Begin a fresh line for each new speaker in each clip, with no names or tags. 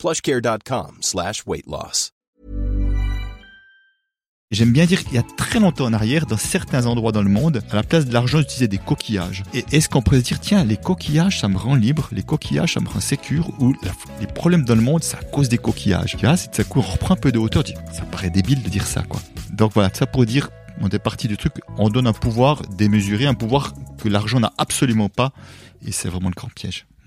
plushcare.com slash.
J'aime bien dire qu'il y a très longtemps en arrière, dans certains endroits dans le monde, à la place de l'argent, j'utilisais des coquillages. Et est-ce qu'on pourrait se dire, tiens, les coquillages, ça me rend libre, les coquillages, ça me rend sécure, ou les problèmes dans le monde, c'est à cause des coquillages? Vois, c'est ça qu'on reprend un peu de hauteur, ça paraît débile de dire ça, quoi. Donc voilà, ça pour dire, on est parti du truc, on donne un pouvoir démesuré, un pouvoir que l'argent n'a absolument pas, et c'est vraiment le grand piège.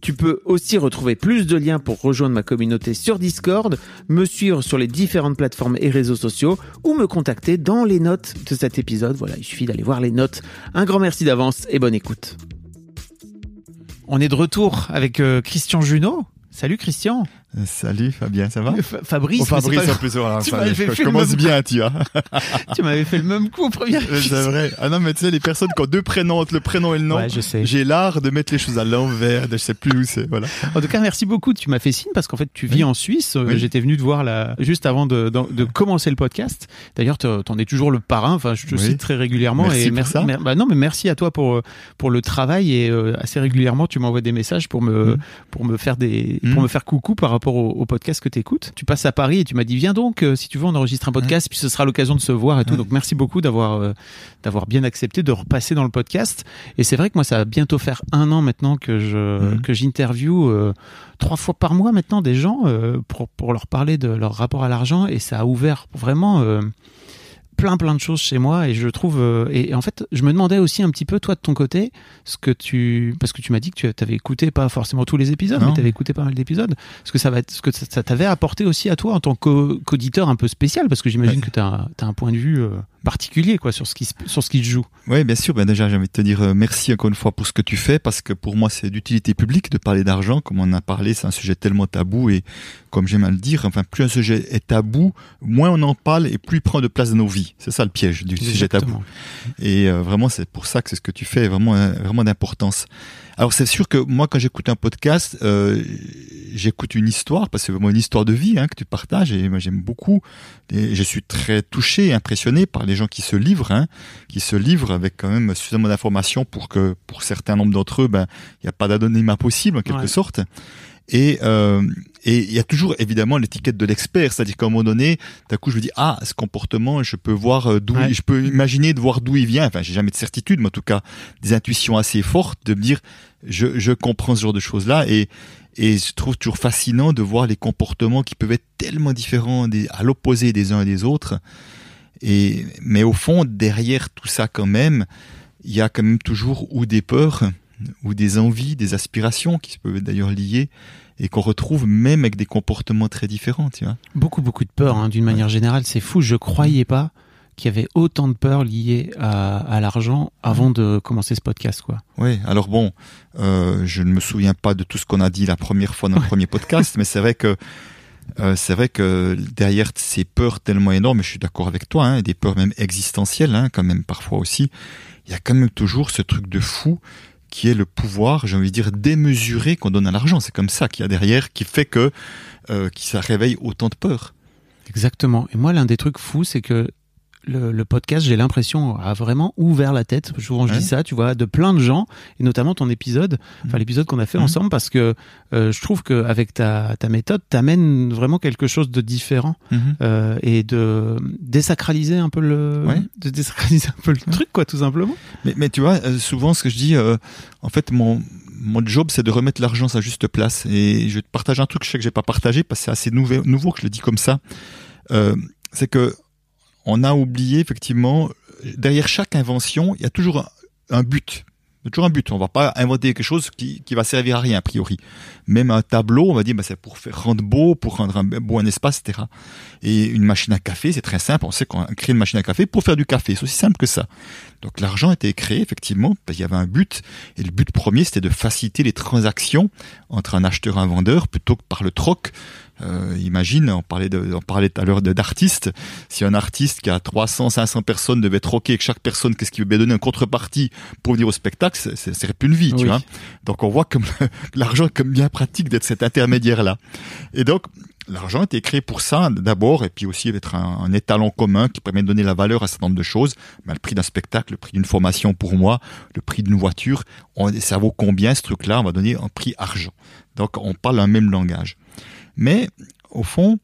Tu peux aussi retrouver plus de liens pour rejoindre ma communauté sur Discord, me suivre sur les différentes plateformes et réseaux sociaux ou me contacter dans les notes de cet épisode. Voilà, il suffit d'aller voir les notes. Un grand merci d'avance et bonne écoute. On est de retour avec euh, Christian Junot. Salut Christian.
Euh, Salut Fabien, ça va?
Fa- Fabrice,
Oh, Fabrice,
pas-
en plus, voilà,
tu
je,
fait
je
le
commence bien, tu vois.
tu m'avais fait le même coup au premier
Euh, C'est vrai. Ah non, mais tu sais, les personnes qui ont deux prénoms entre le prénom et le nom,
Ouais, je sais.
j'ai l'art de mettre les choses à l'envers, je sais plus où c'est, voilà.
En tout cas, merci beaucoup. Tu m'as fait signe parce qu'en fait, tu vis
Oui.
en Suisse. Euh,
Oui.
J'étais venu te voir là, juste avant de, de, de commencer le podcast. D'ailleurs, te- t'en es toujours le parrain. Enfin, je te
Oui.
cite très régulièrement.
Merci
et
pour ça.
mer- bah non, mais merci à toi pour euh, pour le travail et euh, assez régulièrement, tu m'envoies des messages pour me
Mm.
pour me faire des
Mm.
pour me faire coucou par rapport au, au podcast que tu écoutes. Tu passes à Paris et tu m'as dit viens donc euh, si tu veux on enregistre un podcast puis ce sera l'occasion de se voir et tout.
Ouais.
Donc merci beaucoup d'avoir euh, d'avoir bien accepté de repasser dans le podcast. Et c'est vrai que moi ça va bientôt faire un an maintenant que je que j'interview euh, trois fois par mois maintenant des gens pour pour leur parler de leur rapport à l'argent et ça a ouvert vraiment plein plein de choses chez moi et je trouve euh, et, et en fait je me demandais aussi un petit peu toi de ton côté ce que tu parce que tu m'as dit que tu avais écouté pas forcément tous les épisodes
Non.
mais tu avais écouté pas mal d'épisodes ce que ça va être ce que ça, ça t'avait apporté aussi à toi en tant qu'au- qu'auditeur un peu spécial? Parce que j'imagine
Ouais.
que tu as, un point de vue euh, particulier quoi sur ce qui sur ce qui se joue
Oui, bien sûr. Ben déjà, j'ai envie de te dire euh, merci encore une fois pour ce que tu fais, parce que pour moi, c'est d'utilité publique de parler d'argent. Comme on en a parlé, c'est un sujet tellement tabou et, comme j'aime à le dire, enfin, plus un sujet est tabou, moins on en parle et plus il prend de place dans nos vies. C'est ça le piège du sujet tabou. Et euh, vraiment, c'est pour ça que c'est ce que tu fais, vraiment, euh, vraiment d'importance. Alors, c'est sûr que moi, quand j'écoute un podcast, euh, j'écoute une histoire, parce que c'est vraiment une histoire de vie hein, que tu partages, et moi, j'aime beaucoup. Et je suis très touché impressionné par les gens qui se livrent, hein, qui se livrent avec quand même suffisamment d'informations pour que, pour certains nombres d'entre eux, ben, il n'y a pas d'anonymat possible, en quelque
Ouais.
sorte. Et euh, et il y a toujours évidemment l'étiquette de l'expert, c'est-à-dire qu'à un moment donné, d'un coup je me dis ah ce comportement, je peux voir euh, d'où,
Ouais.
je peux imaginer de voir d'où il vient. Enfin j'ai jamais de certitude, mais en tout cas des intuitions assez fortes de me dire je je comprends ce genre de choses là et et je trouve toujours fascinant de voir les comportements qui peuvent être tellement différents des, à l'opposé des uns et des autres. Et mais au fond derrière tout ça quand même, il y a quand même toujours ou des peurs ou des envies, des aspirations qui peuvent être d'ailleurs liées et qu'on retrouve même avec des comportements très différents, tu vois.
beaucoup beaucoup de peur hein, d'une manière générale c'est fou je croyais pas qu'il y avait autant de peur liées à, à l'argent avant de commencer ce podcast quoi
Oui, alors bon, euh, je ne me souviens pas de tout ce qu'on a dit la première fois dans le premier podcast, mais c'est vrai que euh, c'est vrai que derrière ces peurs tellement énormes, et je suis d'accord avec toi, hein, des peurs même existentielles, hein, quand même parfois aussi, il y a quand même toujours ce truc de fou qui est le pouvoir, j'ai envie de dire, démesuré qu'on donne à l'argent. C'est comme ça qu'il y a derrière, qui fait que euh, qui ça réveille autant de peur.
Exactement. Et moi, l'un des trucs fous, c'est que le, le podcast, j'ai l'impression, a vraiment ouvert la tête. Souvent, je
Ouais.
dis ça, tu vois, de plein de gens, et notamment ton épisode, enfin l'épisode qu'on a fait
Mhm.
ensemble, parce que euh, je trouve qu'avec ta, ta méthode, t'amènes vraiment quelque chose de différent
Mhm.
euh, et de désacraliser un peu le,
Ouais.
de désacraliser un peu le truc, quoi, tout simplement.
Mais, mais tu vois, euh, souvent ce que je dis, euh, en fait, mon, mon job, c'est de remettre l'argent à sa juste place. Et je vais te partager un truc que je sais que j'ai pas partagé parce que c'est assez nouveau, nouveau que je le dis comme ça. Euh, c'est que on a oublié effectivement derrière chaque invention, il y a toujours un, but. Toujours un but. On va pas inventer quelque chose qui, qui va servir à rien a priori. Même un tableau, on va dire, bah, c'est pour rendre beau, pour rendre un beau un espace, etc. Et une machine à café, c'est très simple. On sait qu'on crée une machine à café pour faire du café. C'est aussi simple que ça. Donc l'argent a été créé effectivement parce qu'il y avait un but. Et le but premier, c'était de faciliter les transactions entre un acheteur et un vendeur plutôt que par le troc. Euh, imagine, on parlait, de, on parlait tout à l'heure d'artistes. Si un artiste qui a 300, 500 personnes devait troquer avec chaque personne, qu'est-ce qu'il veut bien donner en contrepartie pour venir au spectacle, ça serait plus une vie, tu vois. Donc on voit comme l'argent est comme bien pratique d'être cet intermédiaire-là. Et donc, l'argent a été créé pour ça d'abord, et puis aussi d'être un, un étalon commun qui permet de donner la valeur à un certain nombre de choses. Le prix d'un spectacle, le prix d'une formation pour moi, le prix d'une voiture, on, ça vaut combien ce truc-là? On va donner un prix argent. Donc on parle un même langage. Mais au fond,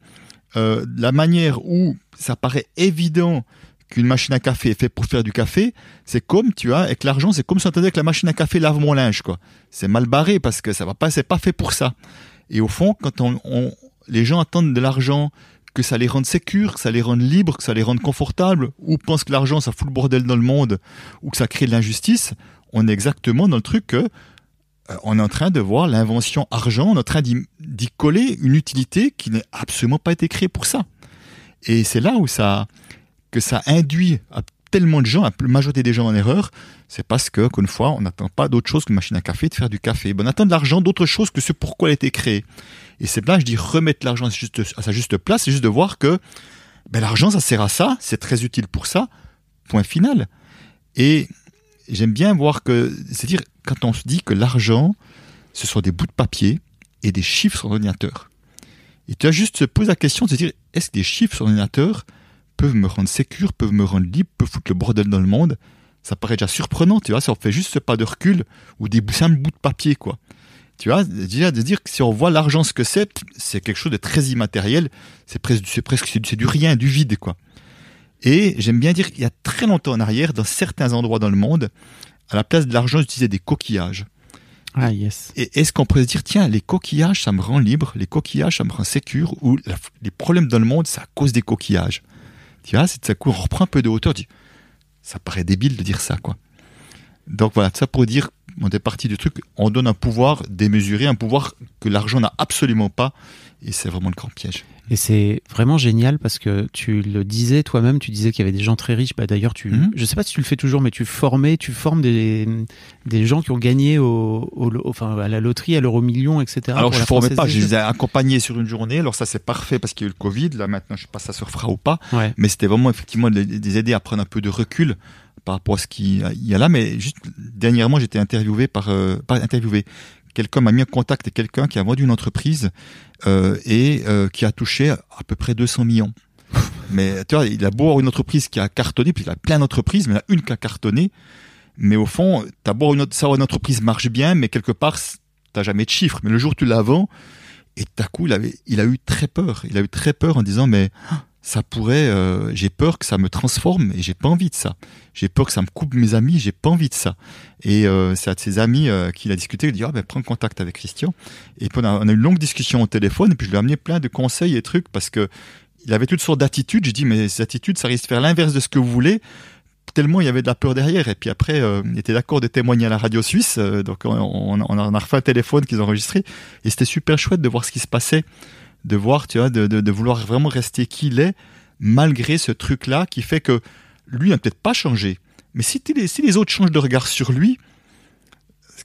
euh, la manière où ça paraît évident qu'une machine à café est faite pour faire du café, c'est comme, tu vois, avec l'argent, c'est comme si on entendait que la machine à café lave mon linge, quoi. C'est mal barré parce que ça va pas, c'est pas fait pour ça. Et au fond, quand on, on- les gens attendent de l'argent, que ça les rende sécures, que ça les rende libres, que ça les rende confortables, ou pensent que l'argent, ça fout le bordel dans le monde, ou que ça crée de l'injustice, on est exactement dans le truc que on est en train de voir l'invention argent, on est en train d'y coller une utilité qui n'est absolument pas été créée pour ça. Et c'est là où ça, que ça induit à tellement de gens, à la majorité des gens en erreur, c'est parce que, qu'une fois, on n'attend pas d'autre chose qu'une machine à café, de faire du café. On attend de l'argent d'autre chose que ce pourquoi elle a été créée. Et c'est là, je dis, remettre l'argent à sa juste place, c'est juste de voir que ben, l'argent, ça sert à ça, c'est très utile pour ça, point final. Et j'aime bien voir que, c'est-à-dire, quand on se dit que l'argent, ce sont des bouts de papier et des chiffres sur l'ordinateur. Et tu as juste se poser la question de se dire, est-ce que des chiffres sur l'ordinateur peuvent me rendre sécure, peuvent me rendre libre, peuvent foutre le bordel dans le monde? Ça paraît déjà surprenant, tu vois, si on fait juste ce pas de recul ou des simples bouts de papier, quoi. Tu vois, déjà de dire que si on voit l'argent ce que c'est, c'est quelque chose de très immatériel, c'est presque, c'est presque, c'est du rien, du vide, quoi. Et j'aime bien dire qu'il y a très longtemps en arrière, dans certains endroits dans le monde, à la place de l'argent, j'utilisais des coquillages.
Ah, yes.
Et est-ce qu'on pourrait se dire, tiens, les coquillages, ça me rend libre, les coquillages, ça me rend sécure, ou la- les problèmes dans le monde, c'est à cause des coquillages? Tu vois, c'est de ça coup, on reprend un peu de hauteur, dit, ça paraît débile de dire ça, quoi. Donc voilà, ça pour dire, on est parti du truc, on donne un pouvoir démesuré, un pouvoir que l'argent n'a absolument pas, et c'est vraiment le grand piège.
Et c'est vraiment génial parce que tu le disais toi-même, tu disais qu'il y avait des gens très riches. Bah d'ailleurs, tu,
Mhm.
je sais pas si tu le fais toujours, mais tu formais, tu formes des, des gens qui ont gagné au, au- enfin à la loterie, à l'euro million, etc.
Alors je ne formais pas, je les ai accompagnés sur une journée, alors ça c'est parfait parce qu'il y a eu le Covid, là maintenant je sais pas si ça se refera ou pas,
Ouais.
mais c'était vraiment effectivement de les de les aider à prendre un peu de recul par rapport à ce qu'il y a là. Mais juste dernièrement, j'étais interviewé par, euh, pas interviewé, quelqu'un m'a mis en contact avec quelqu'un qui a vendu une entreprise euh, et euh, qui a touché à peu près 200 millions. Mais tu vois, il a beau avoir une entreprise qui a cartonné, puis il a plein d'entreprises, mais il y en a une qui a cartonné. Mais au fond, t'as beau avoir une, autre- savoir une entreprise marche bien, mais quelque part, t'as jamais de chiffres. Mais le jour où tu la vends, et tout à coup, il, avait, il a eu très peur. Il a eu très peur en disant, mais ça pourrait, euh, j'ai peur que ça me transforme et j'ai pas envie de ça. J'ai peur que ça me coupe mes amis, j'ai pas envie de ça. Et euh, c'est de ses amis euh, qu'il a discuté, il a dit, ah ben prends contact avec Christian. Et puis on a, eu une longue discussion au téléphone, et puis je lui ai amené plein de conseils et trucs, parce que il avait toutes sortes d'attitudes. J'ai dit, mais ces attitudes, ça risque de faire l'inverse de ce que vous voulez. Tellement il y avait de la peur derrière. Et puis après, euh, il était d'accord de témoigner à la radio suisse. donc on, on, on a refait un téléphone qu'ils ont enregistré. Et c'était super chouette de voir ce qui se passait. De voir, tu vois, de, de, de vouloir vraiment rester qui il est, malgré ce truc-là qui fait que lui n'a peut-être pas changé. Mais si, les- si les autres changent de regard sur lui,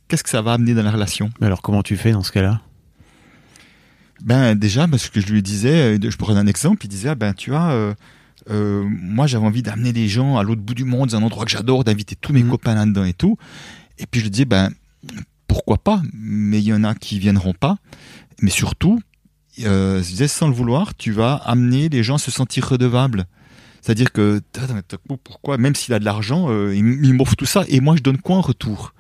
qu'est-ce que ça va amener dans la relation?
Mais alors comment tu fais dans ce cas-là?
Ben déjà, parce que je lui disais, euh, je donner un exemple, il disait, ah ben tu vois, euh, euh, moi j'avais envie d'amener les gens à l'autre bout du monde, dans un endroit que j'adore, d'inviter tous mes
Mhm.
copains là-dedans et tout. Et puis je lui disais, ben pourquoi pas, mais il y en a qui viendront pas. Mais surtout, euh, je disais, sans le vouloir, tu vas amener les gens à se sentir redevables. C'est-à-dire que pourquoi, même s'il a de l'argent, euh, il, m'offre tout ça et moi je donne quoi en retour?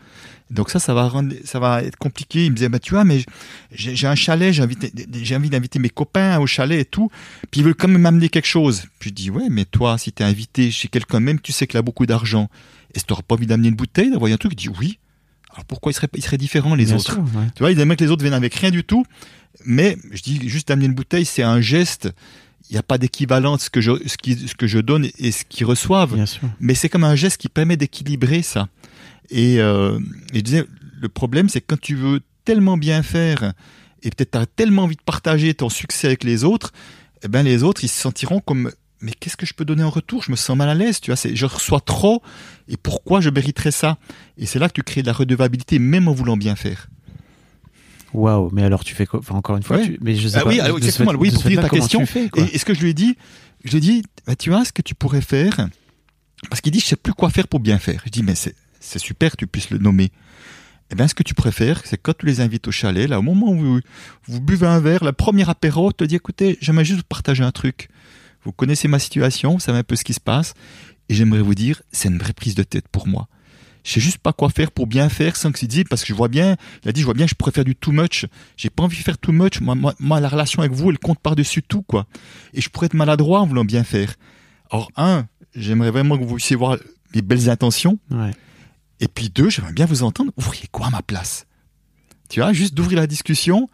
Donc ça, ça va rendre, ça va être compliqué. Il me disait, bah, tu vois, mais j'ai un chalet, j'ai envie d'inviter mes copains au chalet et tout. Puis ils veulent quand même m'amener quelque chose. Puis je dis, ouais, mais toi, si t'es invité chez quelqu'un, même tu sais qu'il a beaucoup d'argent, est-ce que t'auras pas envie d'amener une bouteille, d'avoir un truc? Il dit, oui. Alors pourquoi il serait, il serait différent les autres? Tu vois, ils aimeraient que les autres viennent avec rien du tout. Mais je dis, juste d'amener une bouteille, c'est un geste il n'y a pas d'équivalent de ce que je ce, qui, ce que je donne et ce qu'ils reçoivent. Mais c'est comme un geste qui permet d'équilibrer ça. Et, euh, je disais, le problème, c'est que quand tu veux tellement bien faire et peut-être tu as tellement envie de partager ton succès avec les autres, eh ben les autres, ils se sentiront comme mais qu'est-ce que je peux donner en retour? Je me sens mal à l'aise, tu vois. Je reçois trop, et pourquoi je mériterais ça? Et c'est là que tu crées de la redevabilité, même en voulant bien faire.
Waouh, mais alors tu fais quoi? Enfin, Encore une fois, tu... mais je sais
ah
pas.
Oui, alors, exactement. oui, pour finir ta question. et, ce que je lui ai dit, je lui ai dit, bah, tu vois, ce que tu pourrais faire, parce qu'il dit, je sais plus quoi faire pour bien faire. Je dis, mais c'est super que tu puisses le nommer. Eh bien, ce que tu préfères, c'est quand tu les invites au chalet, là, au moment où vous, buvez un verre, le premier apéro, te dit, écoutez, j'aimerais juste vous partager un truc. Vous connaissez ma situation, vous savez un peu ce qui se passe, et j'aimerais vous dire, c'est une vraie prise de tête pour moi. Je sais juste pas quoi faire pour bien faire sans que c'est dit, parce que je vois bien, il a dit, je vois bien, je préfère du too much. J'ai pas envie de faire too much. Moi, moi, la relation avec vous, elle compte par-dessus tout, quoi. Et je pourrais être maladroit en voulant bien faire. Or, un, j'aimerais vraiment que vous puissiez voir les belles intentions. Ouais. Et puis deux, j'aimerais bien vous entendre, ouvriez quoi à ma place? Tu vois, juste d'ouvrir la discussion,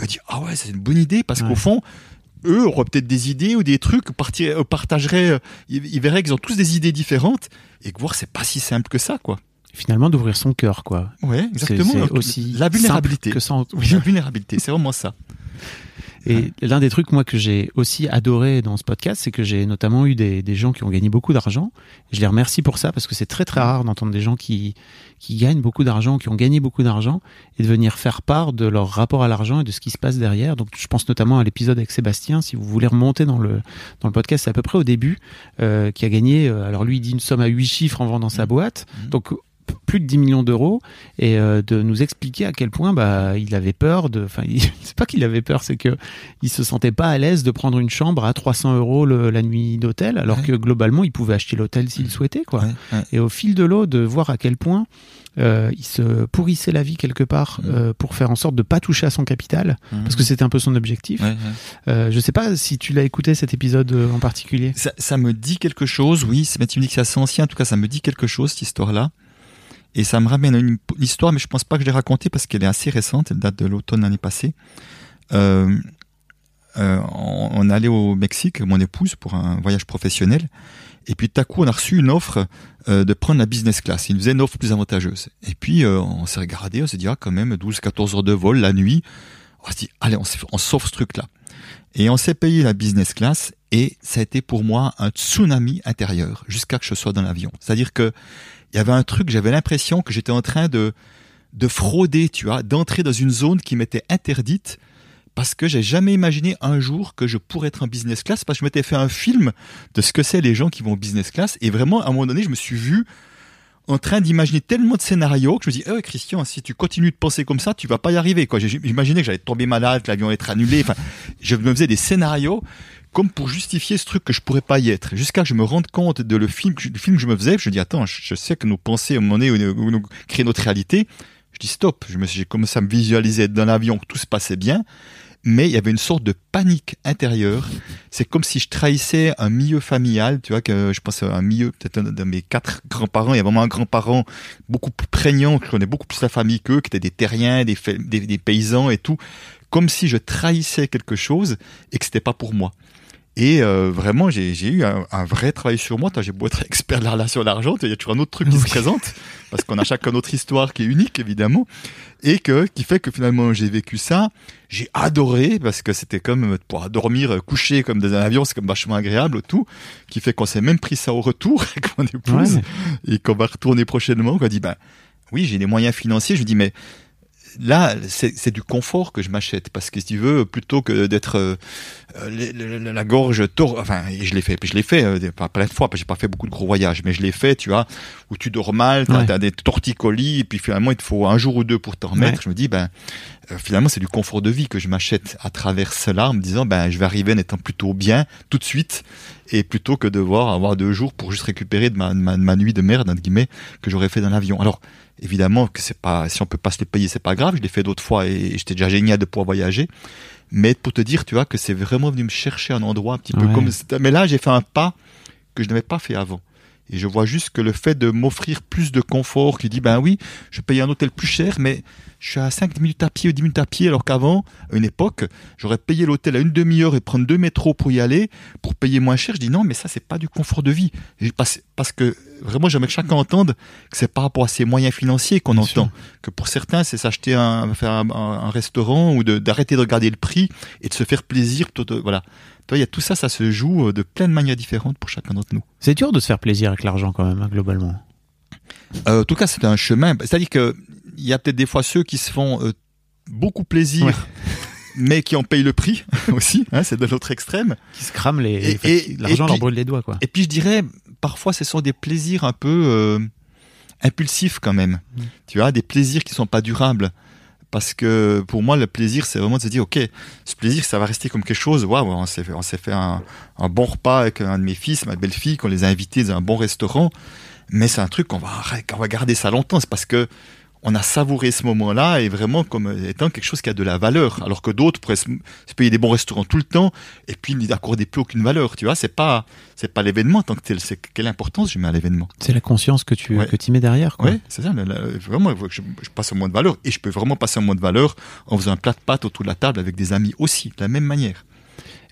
me dire, ah ouais, c'est une bonne idée, parce qu'au fond, eux auraient peut-être des idées ou des trucs, euh, partageraient, euh, ils, verraient qu'ils ont tous des idées différentes, et que voir, c'est pas si simple que ça, quoi.
Finalement, d'ouvrir son cœur, quoi.
Ouais, exactement. C'est aussi la vulnérabilité.
Que ça.
la vulnérabilité, c'est vraiment ça.
Et l'un des trucs, moi, que j'ai aussi adoré dans ce podcast, c'est que j'ai notamment eu des, des, gens qui ont gagné beaucoup d'argent. Je les remercie pour ça parce que c'est très très rare d'entendre des gens qui, qui gagnent beaucoup d'argent, qui ont gagné beaucoup d'argent et de venir faire part de leur rapport à l'argent et de ce qui se passe derrière. Donc, je pense notamment à l'épisode avec Sébastien. Si vous voulez remonter dans le, dans le podcast, c'est à peu près au début, euh, qui a gagné, euh, alors lui, il dit une somme à huit chiffres en vendant sa mmh. boîte. Mmh. Donc, plus de 10 millions d'euros et euh, de nous expliquer à quel point bah il avait peur de enfin c'est pas qu'il avait peur c'est que il se sentait pas à l'aise de prendre une chambre à 300 euros la nuit d'hôtel alors que globalement il pouvait acheter l'hôtel s'il souhaitait quoi et au fil de l'eau de voir à quel point euh, il se pourrissait la vie quelque part euh, pour faire en sorte de pas toucher à son capital parce que c'était un peu son objectif. Je sais pas si tu l'as écouté cet épisode en particulier.
Ça, ça, me dit quelque chose, oui. Mais tu me dis que c'est assez ancien, en tout cas ça me dit quelque chose cette histoire-là. Et ça me ramène à une, histoire, mais je pense pas que je l'ai racontée parce qu'elle est assez récente, elle date de l'automne l'année passée. Euh, euh, on, est allé au Mexique, mon épouse, pour un voyage professionnel. Et puis tout à coup, on a reçu une offre euh, de prendre la business class. Il nous faisait une offre plus avantageuse. Et puis, euh, on s'est regardé, on s'est dit, ah, quand même, 12-14 heures de vol la nuit. On s'est dit, allez, on, on sauve ce truc-là. Et on s'est payé la business class et ça a été pour moi un tsunami intérieur jusqu'à que je sois dans l'avion. C'est-à-dire que il y avait un truc, j'avais l'impression que j'étais en train de, de frauder, tu vois, d'entrer dans une zone qui m'était interdite parce que j'ai jamais imaginé un jour que je pourrais être en business class parce que je m'étais fait un film de ce que c'est les gens qui vont en business class et vraiment à un moment donné je me suis vu en train d'imaginer tellement de scénarios que je me dis, eh Christian, si tu continues de penser comme ça, tu vas pas y arriver. Quoi. J'imaginais que j'allais tomber malade, que l'avion allait être annulé. Enfin, je me faisais des scénarios comme pour justifier ce truc que je pourrais pas y être. Jusqu'à que je me rende compte de le film, le film que je me faisais, je dis attends, je sais que nos pensées, au moment donné où nous créons notre réalité, je dis stop. Je me j'ai commencé à me visualiser dans l'avion, que tout se passait bien, mais il y avait une sorte de panique intérieure. C'est comme si je trahissais un milieu familial, tu vois, que je pense à un milieu, peut-être un de mes quatre grands-parents, il y a vraiment un grand-parent beaucoup plus prégnant, qui connaît beaucoup plus la famille qu'eux, qui étaient des terriens, des, des, des paysans et tout, comme si je trahissais quelque chose et que c'était pas pour moi. Et euh, vraiment, j'ai eu un, un, vrai travail sur moi. J'ai beau être expert de la relation à l'argent, il y a toujours un autre truc qui se présente, parce qu'on a chacun notre histoire qui est unique, évidemment, et que qui fait que finalement j'ai vécu ça. J'ai adoré, parce que c'était comme pour dormir coucher comme dans un avion, c'est comme vachement agréable, tout, qui fait qu'on s'est même pris ça au retour avec mon épouse, et qu'on va retourner prochainement. On dit, ben oui, j'ai des moyens financiers. Je dis, mais là, c'est du confort que je m'achète parce que si tu veux, plutôt que d'être euh, la, gorge tor enfin, je l'ai fait, je l'ai fait euh, pas plein de fois, parce que j'ai pas fait beaucoup de gros voyages, mais je l'ai fait, tu vois, où tu dors mal, t'as as des torticolis, et puis finalement il te faut un jour ou deux pour t'en remettre. Je me dis, ben euh, finalement, c'est du confort de vie que je m'achète à travers cela en me disant, ben, je vais arriver en étant plutôt bien tout de suite et plutôt que devoir avoir deux jours pour juste récupérer de ma, ma, ma nuit de merde, entre guillemets, que j'aurais fait dans l'avion. Alors, évidemment que c'est pas, si on peut pas se les payer, c'est pas grave. Je l'ai fait d'autres fois et j'étais déjà génial de pouvoir voyager. Mais pour te dire, tu vois, que c'est vraiment venu me chercher un endroit un petit peu comme, mais là, j'ai fait un pas que je n'avais pas fait avant. Et je vois juste que le fait de m'offrir plus de confort, qui dit, ben oui, je paye un hôtel plus cher, mais je suis à 5 minutes à pied ou 10 minutes à pied, alors qu'avant, à une époque, j'aurais payé l'hôtel à une demi-heure et prendre deux métros pour y aller, pour payer moins cher. Je dis non, mais ça, c'est pas du confort de vie. Parce, parce que vraiment, j'aimerais que chacun entende que c'est par rapport à ses moyens financiers qu'on entend.
sûr.
Que pour certains, c'est s'acheter un, faire un, un- un restaurant ou d'arrêter de regarder le prix et de se faire plaisir. plutôt voilà. Toi, il y a tout ça, ça se joue euh, de plein de manières différentes pour chacun d'entre nous.
C'est dur de se faire plaisir avec l'argent quand même, hein, globalement.
Euh, en tout cas, c'est un chemin. C'est-à-dire que il y a peut-être des fois ceux qui se font euh, beaucoup plaisir,
Ouais.
mais qui en payent le prix aussi. Hein, c'est de l'autre extrême.
Qui se crament les. L'argent leur brûle les doigts, quoi.
Et puis je dirais, parfois, ce sont des plaisirs un peu euh, impulsifs quand même.
Mm.
Tu vois, des plaisirs qui sont pas durables. Parce que pour moi, le plaisir, c'est vraiment de se dire, ok, ce plaisir, ça va rester comme quelque chose. Waouh, on s'est fait, on s'est fait un, un bon repas avec un de mes fils, ma belle-fille, qu'on les a invités dans un bon restaurant. Mais c'est un truc qu'on va, qu'on va garder ça longtemps. C'est parce que on a savouré ce moment-là et vraiment comme étant quelque chose qui a de la valeur. Alors que d'autres pourraient se, payer des bons restaurants tout le temps et puis n'y accorder plus aucune valeur. Tu vois, c'est pas, c'est pas l'événement en tant que tel. C'est quelle importance je mets à l'événement.
C'est la conscience que tu
Ouais.
que y mets derrière, quoi.
Ouais, c'est ça. vraiment, je, je passe un moment de valeur et je peux vraiment passer un moment de valeur en faisant un plat de pâtes autour de la table avec des amis aussi, de la même manière.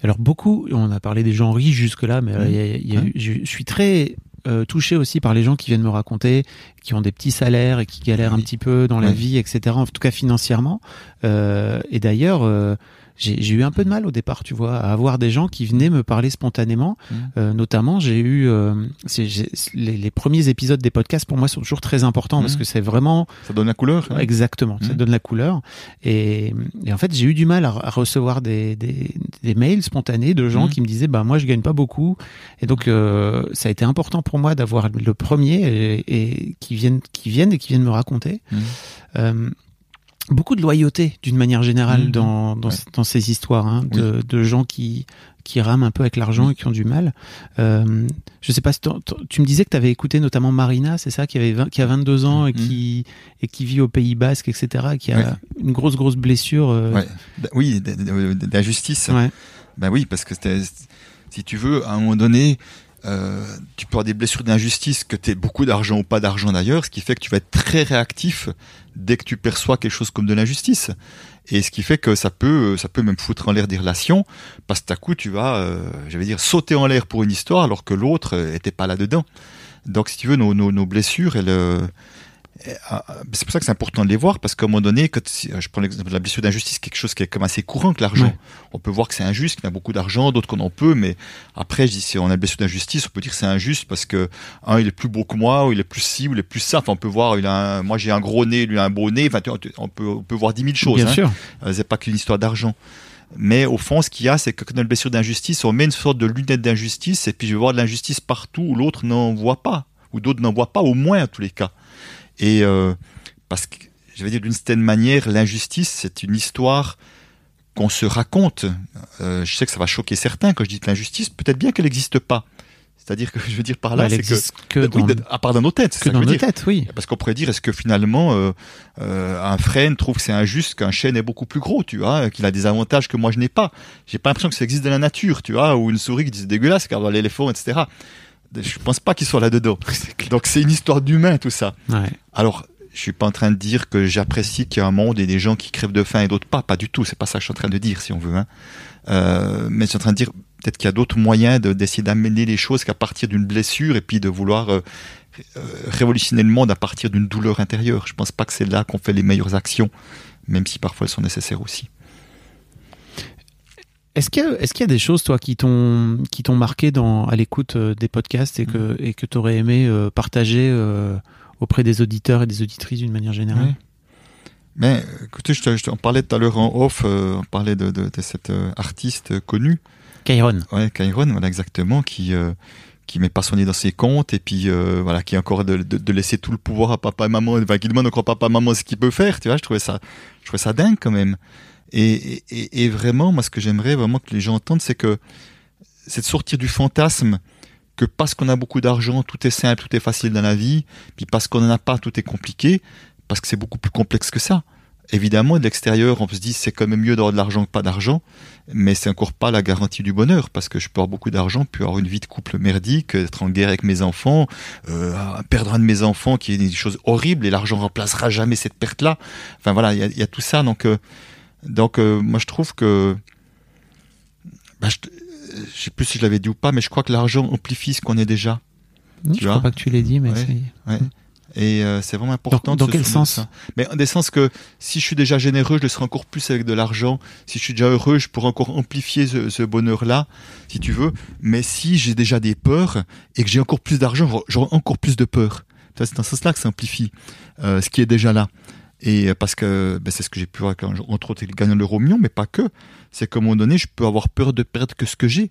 Alors beaucoup, on a parlé des gens riches jusque-là, mais euh, il y a- il y a
Ouais.
eu- je je suis très euh, touché aussi par les gens qui viennent me raconter, qui ont des petits salaires et qui galèrent un petit peu dans la vie, etc. En tout cas financièrement. Euh, et d'ailleurs, euh, j'ai eu un peu de mal au départ, tu vois, à avoir des gens qui venaient me parler spontanément.
Mhm.
Euh, notamment, j'ai eu euh, les, les premiers épisodes des podcasts pour moi sont toujours très importants parce
Mhm.
que c'est vraiment
Ça donne la couleur. hein.
Exactement, ça
Mhm.
donne la couleur. Et, et en fait, j'ai eu du mal à, à recevoir des, des, des mails spontanés de gens qui me disaient, bah moi, je gagne pas beaucoup. Et donc, euh, ça a été important pour moi d'avoir le premier et, et qui viennent, qui viennent et qui viennent me raconter. Beaucoup de loyauté d'une manière générale
Mhm.
dans, dans,
Ouais.
dans ces histoires hein, de, de gens qui qui rament un peu avec l'argent et qui ont du mal. Euh, je sais pas si tu me disais que tu avais écouté notamment Marina, c'est ça, qui avait 20 qui a 22 ans et
Mhm.
qui et qui vit au Pays Basque, etc. Qui a une grosse grosse blessure. euh,
Ouais. D- Oui, d- d- d'injustice.
ouais.
Ben oui, parce que si tu veux, à un moment donné, euh, tu peux avoir des blessures d'injustice, que tu aies beaucoup d'argent ou pas d'argent d'ailleurs, ce qui fait que tu vas être très réactif dès que tu perçois quelque chose comme de l'injustice. Et ce qui fait que ça peut, ça peut même foutre en l'air des relations, parce que d'un coup, tu vas, euh, je vais dire, sauter en l'air pour une histoire, alors que l'autre euh, était pas là-dedans. Donc, si tu veux, nos, nos, nos blessures, elles, euh, euh, c'est pour ça que c'est important de les voir, parce qu'à un moment donné, quand, si- je prends l'exemple de la blessure d'injustice, quelque chose qui est comme assez courant que l'argent.
Ouais.
On peut voir que c'est injuste, qu'il y a beaucoup d'argent, d'autres qu'on en peut, mais après, je dis, si on a une blessure d'injustice, on peut dire que c'est injuste parce que, un, il est plus beau que moi, ou il est plus ci, ou il est plus ça. Enfin, on peut voir, il a un- moi j'ai un gros nez, lui a un beau nez. Enfin, on peut, on peut voir dix mille choses.
Bien
hein.
sûr.
Euh, c'est pas qu'une histoire d'argent. Mais au fond, ce qu'il y a, c'est que quand on a une blessure d'injustice, on met une sorte de lunette d'injustice, et puis je vais voir de l'injustice partout où l'autre n'en voit pas, ou d'autres n'en voient pas, au moins, en tous les cas. Et euh, parce que, je vais dire d'une certaine manière, l'injustice, c'est une histoire qu'on se raconte. Euh, je sais que ça va choquer certains quand je dis que l'injustice, peut-être bien qu'elle n'existe pas. C'est-à-dire que je veux dire par là, c'est que,
que,
oui, à part dans nos têtes,
que
ça que
dans
veux
nos
dire.
têtes, oui.
Parce qu'on pourrait dire, est-ce que finalement, euh, euh, un frêne trouve que c'est injuste qu'un chêne est beaucoup plus gros, tu vois, qu'il a des avantages que moi je n'ai pas. J'ai pas l'impression que ça existe dans la nature, tu vois, ou une souris qui dit c'est dégueulasse car l'éléphant, etc. Je pense pas qu'ils soient là-dedans. Donc c'est une histoire d'humain, tout ça.
Ouais.
Alors, je suis pas en train de dire que j'apprécie qu'il y a un monde et des gens qui crèvent de faim et d'autres pas, pas du tout. C'est pas ça que je suis en train de dire, si on veut. Hein. Euh, mais je suis en train de dire peut-être qu'il y a d'autres moyens de- d'essayer d'amener les choses qu'à partir d'une blessure et puis de vouloir euh, révolutionner le monde à partir d'une douleur intérieure. Je pense pas que c'est là qu'on fait les meilleures actions, même si parfois elles sont nécessaires aussi.
Est-ce qu'il y, a- est-ce qu'il y a des choses, toi, qui t'ont marqué dans, à l'écoute euh, des podcasts et
Mm.
que et que t'aurais aimé euh, partager euh, auprès des auditeurs et des auditrices d'une manière générale?
Mais écoutez, je te, je te- on parlait tout à l'heure en off, euh, on parlait de, de, de cette artiste connue
Kairon.
Ouais, Kairon, voilà exactement, qui, qui met pas son nez dans ses comptes et puis euh, voilà qui est encore de, de, de, laisser tout le pouvoir à papa et maman enfin, qui demande encore papa et maman ce qu'il peut faire tu vois je trouvais ça je trouvais ça dingue quand même et, et, et vraiment moi ce que j'aimerais vraiment que les gens entendent c'est que c'est de sortir du fantasme que parce qu'on a beaucoup d'argent tout est simple tout est facile dans la vie puis parce qu'on en a pas tout est compliqué parce que c'est beaucoup plus complexe que ça évidemment, de l'extérieur, on se dit c'est quand même mieux d'avoir de l'argent que pas d'argent, mais c'est encore pas la garantie du bonheur, parce que je peux avoir beaucoup d'argent, puis avoir une vie de couple merdique, être en guerre avec mes enfants, euh, perdre un de mes enfants, qui est une chose horrible, et l'argent remplacera jamais cette perte-là. Enfin voilà, il y y a, tout ça, donc, euh, donc euh, moi je trouve que, bah, je, je, sais plus si je l'avais dit ou pas, mais je crois que l'argent amplifie ce qu'on est déjà.
tu je vois crois pas que tu l'aies dit, mais
ouais. Et euh, c'est vraiment important.
Dans, dans quel sens ça.
Mais en des sens que si je suis déjà généreux, je le serai encore plus avec de l'argent. Si je suis déjà heureux, je pourrai encore amplifier ce, ce bonheur-là, si tu veux. Mais si j'ai déjà des peurs et que j'ai encore plus d'argent, j'aurai encore plus de peur. C'est dans ce sens-là que ça amplifie euh, ce qui est déjà là. Et parce que ben, c'est ce que j'ai pu voir quand, entre autres, gagnant l'euro million, mais pas que. C'est qu'à un moment donné, je peux avoir peur de perdre que ce que j'ai.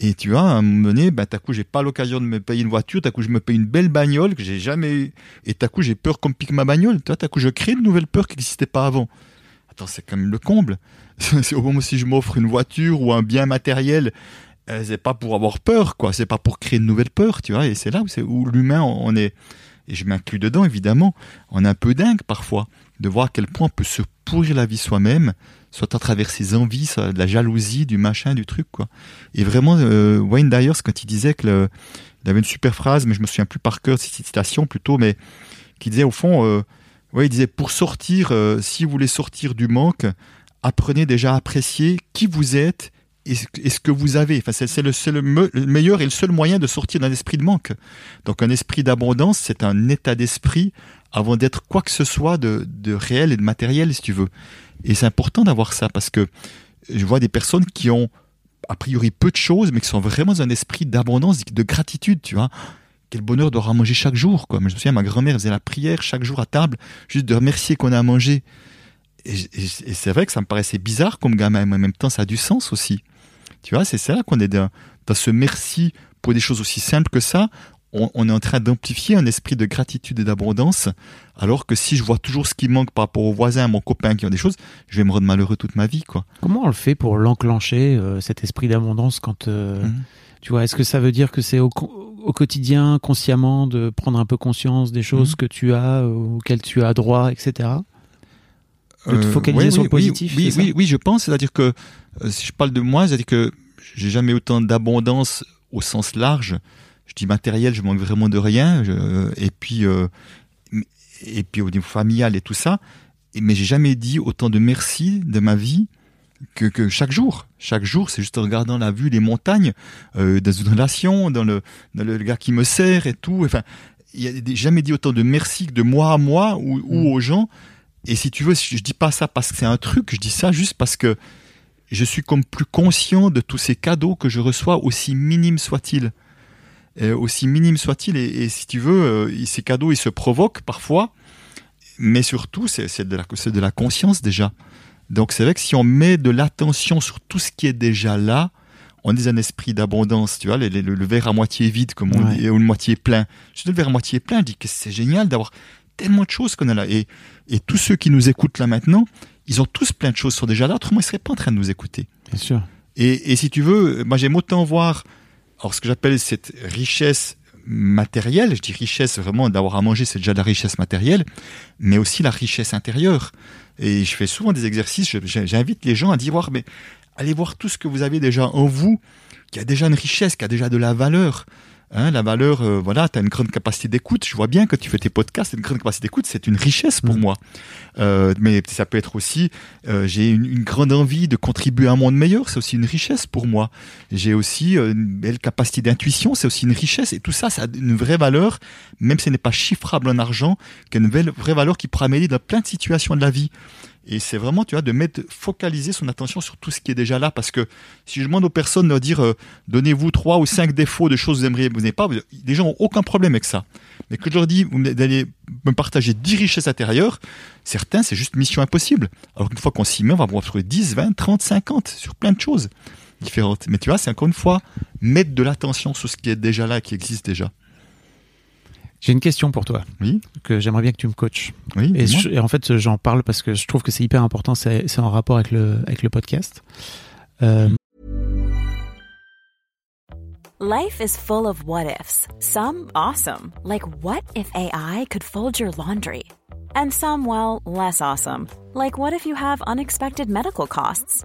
Et tu vois, à un moment donné, ben, t'as coup, j'ai pas l'occasion de me payer une voiture, t'as coup, je me paye une belle bagnole que j'ai jamais eu. Et t'as coup, j'ai peur qu'on pique ma bagnole. Tu vois, t'as coup, je crée une nouvelle peur qui n'existait pas avant. Attends, c'est quand même le comble. au moment où si je m'offre une voiture ou un bien matériel, euh, c'est pas pour avoir peur, quoi. C'est pas pour créer une nouvelle peur, tu vois. Et c'est là où, où l'humain, on est, et je m'inclus dedans, évidemment, on est un peu dingue parfois de voir à quel point on peut se pourrir la vie soi-même soit à travers ses envies, de la jalousie, du machin, du truc, quoi. Et vraiment, euh, Wayne Dyers, quand il disait que le, il avait une super phrase, mais je me souviens plus par cœur cette citation plutôt, mais qui disait au fond, euh, il disait pour sortir, euh, si vous voulez sortir du manque, apprenez déjà à apprécier qui vous êtes et ce, que vous avez. Enfin, c'est le, le, me, le meilleur et le seul moyen de sortir d'un esprit de manque. Donc, un esprit d'abondance, c'est un état d'esprit avant d'être quoi que ce soit de, réel et de matériel, si tu veux. Et c'est important d'avoir ça parce que je vois des personnes qui ont a priori peu de choses, mais qui sont vraiment dans un esprit d'abondance, de gratitude, tu vois. Quel bonheur d'avoir à manger chaque jour, quoi. je me souviens, ma grand-mère faisait la prière chaque jour à table, juste de remercier qu'on a à manger. Et, et, et c'est vrai que ça me paraissait bizarre comme gamin, mais en même temps, ça a du sens aussi. Tu vois, c'est là qu'on est dans, dans ce merci pour des choses aussi simples que ça, on, on est en train d'amplifier un esprit de gratitude et d'abondance, alors que si je vois toujours ce qui manque par rapport aux voisins, à mon copain qui ont des choses, je vais me rendre malheureux toute ma vie, quoi.
Comment on le fait pour l'enclencher, euh, cet esprit d'abondance, quand euh, mmh. tu vois, est-ce que ça veut dire que c'est au, au, quotidien, consciemment, de prendre un peu conscience des choses mmh. que tu as, euh, auxquelles tu as droit, etc. De te focaliser sur
oui,
le positif.
Oui, oui, oui, je pense. C'est-à-dire que si je parle de moi, c'est-à-dire que j'ai jamais autant d'abondance au sens large. Je dis matériel, je manque vraiment de rien. Je, et puis, euh, et puis au niveau familial et tout ça. Mais j'ai jamais dit autant de merci de ma vie que, que chaque jour. Chaque jour, c'est juste en regardant la vue, les montagnes, euh, dans une relation, dans le, dans le gars qui me sert et tout. Enfin, il jamais dit autant de merci que de moi à moi ou, ou
Mm.
aux gens. Et si tu veux, je dis pas ça parce que c'est un truc, je dis ça juste parce que je suis comme plus conscient de tous ces cadeaux que je reçois, aussi minimes soient-ils. Aussi minimes soient-ils, et, et, si tu veux, euh, ces cadeaux, ils se provoquent parfois, mais surtout, c'est de, la, de la conscience déjà. Donc c'est vrai que si on met de l'attention sur tout ce qui est déjà là, on est un esprit d'abondance, tu vois, le, le, le, verre à moitié vide, comme on
Ouais.
dit, ou le moitié plein. Je dis le verre à moitié plein, je dis que c'est génial d'avoir tellement de choses qu'on a là. Et, et tous ceux qui nous écoutent là maintenant, ils ont tous plein de choses sont déjà là, autrement ils seraient pas en train de nous écouter.
Bien sûr.
Et, et si tu veux, moi j'aime autant voir, alors ce que j'appelle cette richesse matérielle, je dis richesse vraiment d'avoir à manger, c'est déjà de la richesse matérielle, mais aussi la richesse intérieure. Et je fais souvent des exercices, j'invite les gens à dire, voir, mais allez voir tout ce que vous avez déjà en vous, qui a déjà une richesse, qui a déjà de la valeur. Hein, la valeur, euh, voilà, tu as une grande capacité d'écoute. Je vois bien que tu fais tes podcasts, une grande capacité d'écoute, c'est une richesse pour
Mhm.
moi. Euh, mais ça peut être aussi, euh, j'ai une, une grande envie de contribuer à un monde meilleur, c'est aussi une richesse pour moi. J'ai aussi euh, une belle capacité d'intuition, c'est aussi une richesse. Et tout ça, ça a une vraie valeur, même si ce n'est pas chiffrable en argent, qui a une vraie, vraie valeur qui pourra m'aider dans plein de situations de la vie. Et c'est vraiment, tu vois, de mettre, focaliser son attention sur tout ce qui est déjà là. Parce que si je demande aux personnes de dire, euh, donnez-vous trois ou cinq défauts de choses que vous aimeriez, vous n'avez pas, les gens ont aucun problème avec ça. Mais que je leur dis, allez me partager 10 richesses intérieures, certains, c'est juste mission impossible. Alors qu'une fois qu'on s'y met, on va pouvoir trouver 10, 20, 30, 50 sur plein de choses. différentes. Mais tu vois, c'est encore une fois mettre de l'attention sur ce qui est déjà là, qui existe déjà.
J'ai une question pour toi.
Oui.
Que j'aimerais bien que tu me coaches.
Oui.
Et, je- et en fait, j'en parle parce que je trouve que c'est hyper important. C'est c'est en rapport avec le, avec le podcast. Euh,
Life is full of what ifs. Some awesome, like what if AI could fold your laundry? And some, well, less awesome, like what if you have unexpected medical costs?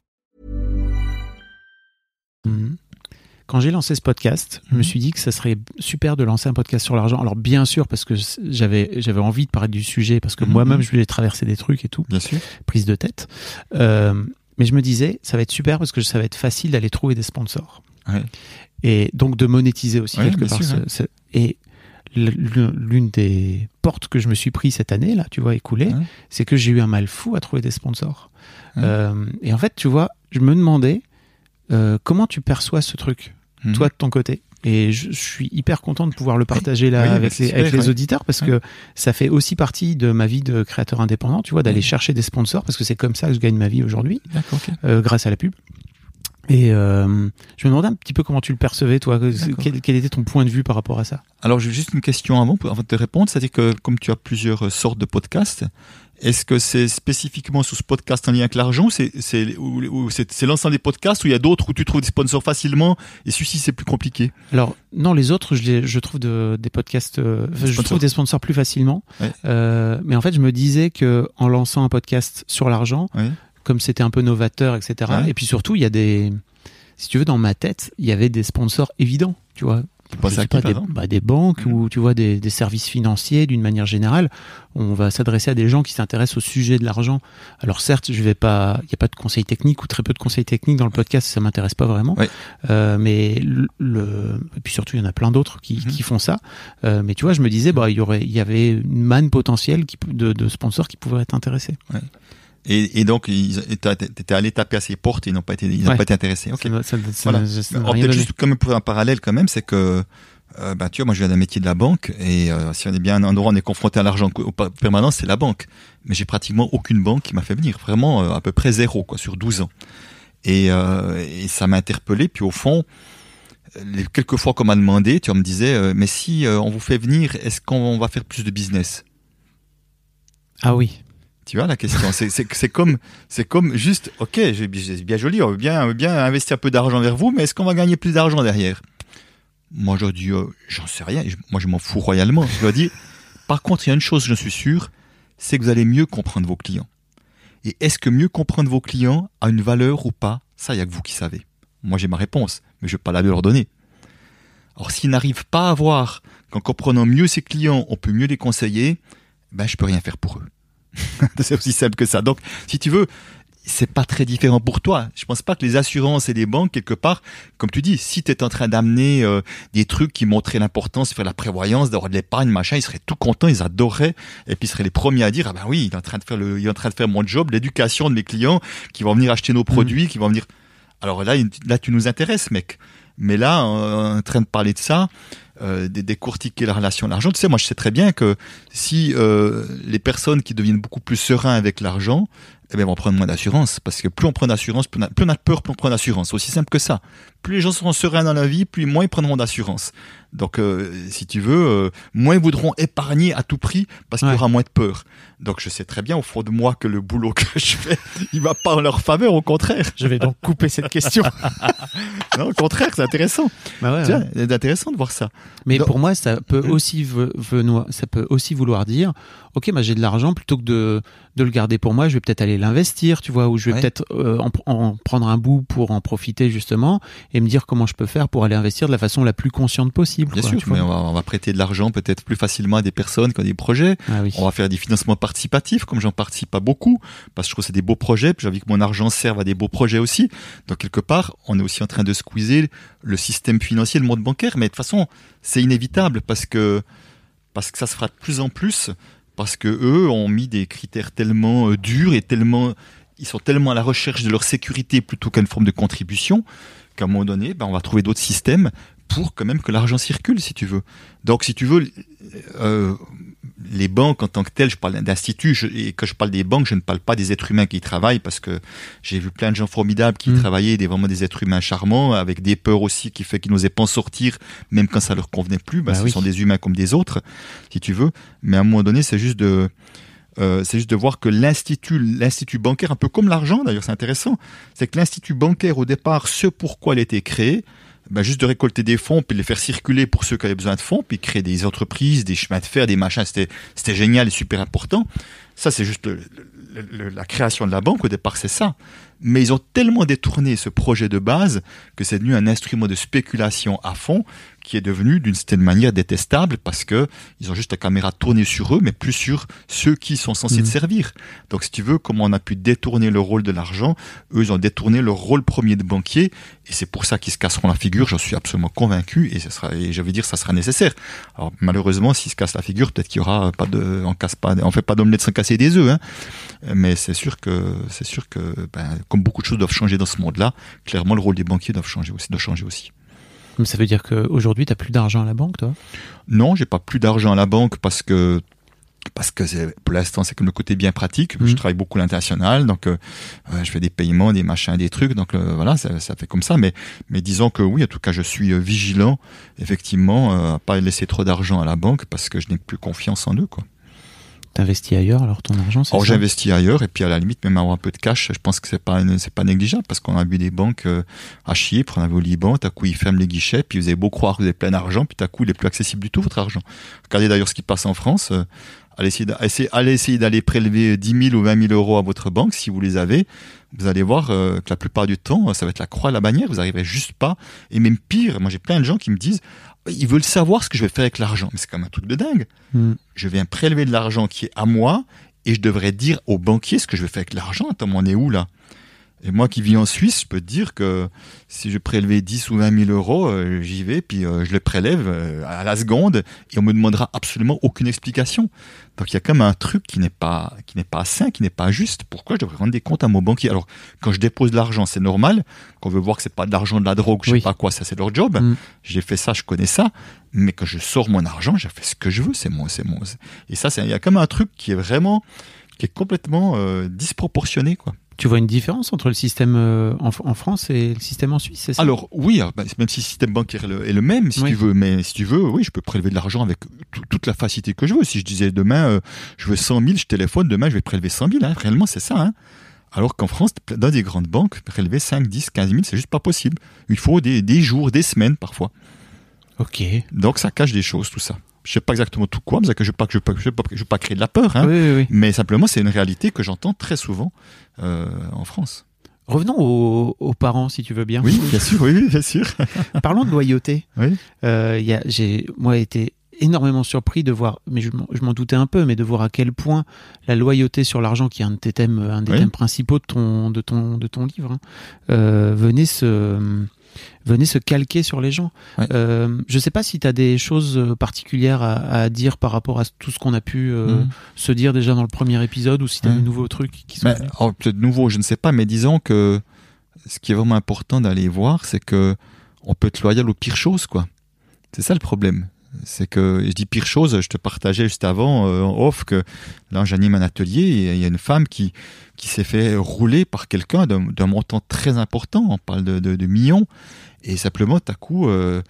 Mhm. Quand j'ai lancé ce podcast, je me suis dit que ça serait super de lancer un podcast sur l'argent. Alors bien sûr parce que j'avais j'avais envie de parler du sujet parce que
Mhm.
moi-même je voulais traverser des trucs et tout,
Bien sûr.
prise de tête. Euh, mais je me disais ça va être super parce que ça va être facile d'aller trouver des sponsors
Ouais.
et donc de monétiser aussi
Ouais,
quelque part.
sûr,
ce- ce- et l'une des portes que je me suis pris cette année là, tu vois, écoulée,
Ouais.
c'est que j'ai eu un mal fou à trouver des sponsors. Euh, et en fait, tu vois, je me demandais euh, comment tu perçois ce truc,
Mhm.
toi de ton côté? Et je, je suis hyper content de pouvoir le partager là
Oui, mais
avec, les, avec auditeurs parce que ça fait aussi partie de ma vie de créateur indépendant, tu vois, d'aller
Mhm.
chercher des sponsors parce que c'est comme ça que je gagne ma vie aujourd'hui, euh, grâce à la pub. Et euh, je me demandais un petit peu comment tu le percevais, toi. Quel, quel était ton point de vue par rapport à ça?
Alors j'ai juste une question avant, avant de te répondre, c'est-à-dire que comme tu as plusieurs sortes de podcasts, est-ce que c'est spécifiquement sur ce podcast en lien avec l'argent, ou c'est l'ensemble des podcasts, ou il y a d'autres où tu trouves des sponsors facilement, et celui-ci c'est plus compliqué?
Alors, non, les autres, je, les, je trouve de- des podcasts, euh, je
sponsors.
trouve des sponsors plus facilement.
Ouais.
Euh, mais en fait, je me disais que en lançant un podcast sur l'argent,
Ouais.
comme c'était un peu novateur, etc.
Ouais.
Et puis surtout, il y a des, si tu veux, dans ma tête, il y avait des sponsors évidents, tu vois.
À qui,
des, bah, des banques
Mhm.
ou tu vois des, des services financiers d'une manière générale. On va s'adresser à des gens qui s'intéressent au sujet de l'argent. Alors certes, je vais pas, il n'y a pas de conseils techniques ou très peu de conseils techniques dans le podcast, ça m'intéresse pas vraiment. Euh, mais le, le- et puis surtout, il y en a plein d'autres qui, qui font ça. Euh, mais tu vois, je me disais, bah, il y aurait, il y avait une manne potentielle qui, de, de sponsors qui pourraient être intéressés.
Et, et donc t'as- t'étais allé taper à ses portes ils n'ont pas été, ils n'ont
Ouais.
pas été intéressés. Ok.
Ça ça- ça
Voilà. Alors, peut-être juste comme pour un parallèle quand même, c'est que euh, bah, tu vois, moi je viens d'un métier de la banque et euh, si on est bien un endroit on est confronté à l'argent permanent, c'est la banque. Mais j'ai pratiquement aucune banque qui m'a fait venir, vraiment euh, à peu près zéro quoi sur 12 ans. Et, euh, et ça m'a interpellé. Puis au fond, les quelques fois qu'on m'a demandé, tu vois, on me disait, euh, mais si euh, on vous fait venir, est-ce qu'on va faire plus de business?
Ah oui.
Tu vois la question, c'est comme comme juste ok, c'est bien joli, on veut bien bien investir un peu d'argent vers vous, mais est-ce qu'on va gagner plus d'argent derrière? Moi je dis euh, j'en sais rien, moi je m'en fous royalement. Je dois dire par contre il y a une chose je suis sûr, c'est que vous allez mieux comprendre vos clients. Et est-ce que mieux comprendre vos clients a une valeur ou pas? Ça il y a que vous qui savez. Moi j'ai ma réponse, mais je vais pas la leur donner. Alors s'ils n'arrivent pas à voir qu'en comprenant mieux ses clients, on peut mieux les conseiller, ben je peux rien faire pour eux. c'est aussi simple que ça. Donc, si tu veux, c'est pas très différent pour toi. Je pense pas que les assurances et les banques, quelque part, comme tu dis, si tu es en train d'amener euh, des trucs qui montraient l'importance de faire la prévoyance, d'avoir de l'épargne, machin, ils seraient tout contents, ils adoreraient, et puis ils seraient les premiers à dire, ah ben oui, il est en train de faire le, il est en train de faire mon job, l'éducation de mes clients, qui vont venir acheter nos produits, qui vont venir. Alors là, là, tu nous intéresses, mec. Mais là, en train de parler de ça, euh, dé- décortiquer la relation à l'argent, tu sais, moi, je sais très bien que si euh, les personnes qui deviennent beaucoup plus sereins avec l'argent, eh bien, vont prendre moins d'assurance. Parce que plus on prend d'assurance, plus on a, plus on a peur, plus on prend d'assurance. C'est aussi simple que ça. Plus les gens seront sereins dans la vie, plus moins ils prendront d'assurance. Donc, euh, si tu veux, euh, moins ils voudront épargner à tout prix parce qu'il y aura moins de peur. Donc, je sais très bien au fond de moi que le boulot que je fais, il va pas en leur faveur, au contraire.
Je vais donc couper cette question.
Non, au contraire, c'est intéressant.
Bah ouais,
C'est intéressant de voir ça.
Mais
Donc-
pour moi, ça peut aussi ve- venoi- ça peut aussi vouloir dire, ok, bah j'ai de l'argent plutôt que de de le garder pour moi, je vais peut-être aller l'investir, tu vois, ou je vais
Ouais.
peut-être euh, en, en prendre un bout pour en profiter justement et me dire comment je peux faire pour aller investir de la façon la plus consciente possible.
Bien
quoi,
sûr,
tu vois.
mais on va, on va prêter de l'argent peut-être plus facilement à des personnes qui ont des projets.
Ah oui.
On va faire des financements participatifs, comme j'en participe pas beaucoup, parce que je trouve que c'est des beaux projets, puis j'ai envie que mon argent serve à des beaux projets aussi. Donc quelque part, on est aussi en train de squeezer le système financier, le monde bancaire, mais de toute façon, c'est inévitable parce que parce que ça se fera de plus en plus, parce que eux ont mis des critères tellement euh, durs et tellement ils sont tellement à la recherche de leur sécurité plutôt qu'à une forme de contribution qu'à un moment donné, ben, on va trouver d'autres systèmes pour quand même que l'argent circule, si tu veux. Donc, si tu veux, euh, les banques en tant que telles, je parle d'instituts, et quand je parle des banques, je ne parle pas des êtres humains qui y travaillent, parce que j'ai vu plein de gens formidables qui
Mm.
travaillaient, des, vraiment des êtres humains charmants, avec des peurs aussi qui fait qu'ils n'osaient pas en sortir, même quand ça leur convenait plus. Ben,
Bah
ce
oui.
sont des humains comme des autres, si tu veux. Mais à un moment donné, c'est juste de, euh, c'est juste de voir que l'institut, l'institut bancaire, un peu comme l'argent d'ailleurs, c'est intéressant, c'est que l'institut bancaire au départ, ce pourquoi il a été créé, ben juste de récolter des fonds puis les faire circuler pour ceux qui avaient besoin de fonds, puis créer des entreprises, des chemins de fer, des machins, c'était génial et super important. Ça c'est juste la création de la banque au départ, c'est ça. Mais ils ont tellement détourné ce projet de base que c'est devenu un instrument de spéculation à fond qui est devenu d'une certaine manière détestable parce que ils ont juste la caméra tournée sur eux, mais plus sur ceux qui sont censés te servir. Donc, si tu veux, comment on a pu détourner le rôle de l'argent, eux, ils ont détourné leur rôle premier de banquier, et c'est pour ça qu'ils se casseront la figure. J'en suis absolument convaincu, et ce sera, et je veux dire, ça sera nécessaire. Alors, malheureusement, s'ils se cassent la figure, peut-être qu'il y aura pas de, on casse pas, on fait pas d'omelette sans casser des œufs, hein. Mais c'est sûr que, c'est sûr que, ben, comme beaucoup de choses doivent changer dans ce monde-là, clairement, le rôle des banquiers doit changer aussi, doit changer aussi.
Mais ça veut dire qu'aujourd'hui, tu n'as plus d'argent à la banque, toi?
Non, j'ai pas plus d'argent à la banque parce que parce que pour l'instant c'est comme le côté bien pratique. Je
Mhm.
travaille beaucoup à l'international, donc euh, je fais des paiements, des machins, des trucs. Donc euh, voilà, ça, ça fait comme ça. Mais mais disons que oui, en tout cas, je suis euh, vigilant, effectivement, euh, à pas laisser trop d'argent à la banque parce que je n'ai plus confiance en eux, quoi.
T'investis ailleurs, alors ton argent, c'est
Alors j'investis ailleurs et puis à la limite même avoir un peu de cash, je pense que c'est pas c'est pas négligeable parce qu'on a vu des banques euh, à Chypre, on avait au Liban, tout à coup ils ferment les guichets, puis vous avez beau croire que vous avez plein d'argent, puis tout à coup il est plus accessible du tout votre argent. Regardez d'ailleurs ce qui passe en France. euh, allez essayer d'aller prélever 10 000 ou 20 000 euros à votre banque si vous les avez. Vous allez voir euh, que la plupart du temps, ça va être la croix à la bannière, vous arriverez juste pas. Et même pire, moi j'ai plein de gens qui me disent, ils veulent savoir ce que je vais faire avec l'argent. Mais c'est quand même un truc de dingue
Hmm.
je viens prélever de l'argent qui est à moi et je devrais dire au banquier ce que je vais faire avec l'argent. Attends, on est où là? Et moi qui vis en Suisse, je peux te dire que si je prélevais 10 ou 20 000 euros, euh, j'y vais, puis euh, je les prélève euh, à la seconde et on me demandera absolument aucune explication. Donc il y a quand même un truc qui n'est pas qui n'est pas sain, qui n'est pas juste. Pourquoi je devrais rendre des comptes à mon banquier? Alors quand je dépose de l'argent, c'est normal. Qu'on veut voir que c'est pas de l'argent de la drogue, je
Oui.
sais pas quoi, ça c'est leur job.
Mm.
J'ai fait ça, je connais ça. Mais quand je sors mon argent, j'ai fait ce que je veux, c'est moi, c'est moi. Et ça, c'est- il y a quand même un truc qui est vraiment, qui est complètement euh, disproportionné, quoi.
Tu vois une différence entre le système euh, en, en France et le système en Suisse, c'est ça?
Alors oui, alors, bah, même si le système bancaire est le, est le même, si
Oui.
tu veux, mais si tu veux, oui, je peux prélever de l'argent avec tout- toute la facilité que je veux. Si je disais demain, euh, je veux 100 000, je téléphone, demain je vais prélever 100 000. Hein, réellement, c'est ça. Hein. Alors qu'en France, dans des grandes banques, prélever 5, 10, 15 000, c'est juste pas possible. Il faut des, des jours, des semaines parfois.
Ok.
Donc ça cache des choses, tout ça. Je sais pas exactement tout quoi, parce que je veux pas que je veux pas, je veux pas, je veux pas créer de la peur, hein.
Oui, oui, oui.
Mais simplement, c'est une réalité que j'entends très souvent euh, en France.
Revenons aux, aux parents, si tu veux bien.
Oui, bien sûr, oui, bien sûr.
Parlons de loyauté.
Oui.
Euh, j'ai moi été énormément surpris de voir, mais je m'en- je m'en doutais un peu, mais de voir à quel point la loyauté sur l'argent, qui est un de tes thèmes, un des
Oui.
thèmes principaux de ton de ton de ton livre, hein, euh, venait se venait se calquer sur les gens.
Ouais.
Euh, je sais pas si tu as des choses euh, particulières à, à dire par rapport à tout ce qu'on a pu euh,
Mhm.
se dire déjà dans le premier épisode, ou si tu as
Ouais.
de nouveaux trucs qui sont
Mais, oh, peut-être nouveau, je ne sais pas, mais disons que ce qui est vraiment important d'aller voir, c'est que on peut être loyal aux pires choses, quoi. C'est ça le problème. C'est que, je dis pire chose, je te partageais juste avant, euh, off, que là, j'anime un atelier et il y a une femme qui, qui s'est fait rouler par quelqu'un d'un montant très important, on parle de, millions, et simplement, à coup, euh,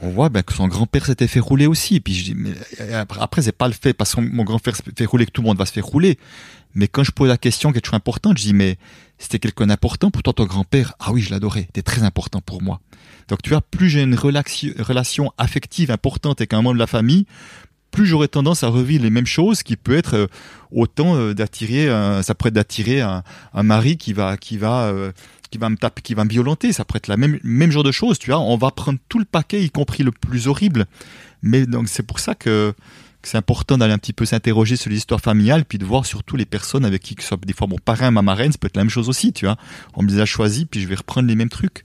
on voit ben, que son grand-père s'était fait rouler aussi. Et puis je dis, mais euh, après, c'est pas le fait parce que mon grand-père s'est fait rouler que tout le monde va se faire rouler. Mais quand je pose la question qui est toujours importante, je dis, mais c'était quelqu'un d'important pour toi, ton grand-père? Ah oui, je l'adorais, c'était très important pour moi. Donc tu vois, plus j'ai une relation, affective importante avec un membre de la famille, plus j'aurai tendance à revivre les mêmes choses, qui peut être euh, autant euh, d'attirer, ça pourrait d'attirer un, mari qui va, qui va, euh, qui va me taper, qui va me violenter. Ça pourrait être la même, même genre de choses, tu vois. On va prendre tout le paquet, y compris le plus horrible. Mais donc c'est pour ça que, que c'est important d'aller un petit peu s'interroger sur l'histoire familiale, puis de voir surtout les personnes avec qui, que ce soit des fois mon parrain, ma marraine, ça peut être la même chose aussi, tu vois. On me les a choisis, puis je vais reprendre les mêmes trucs.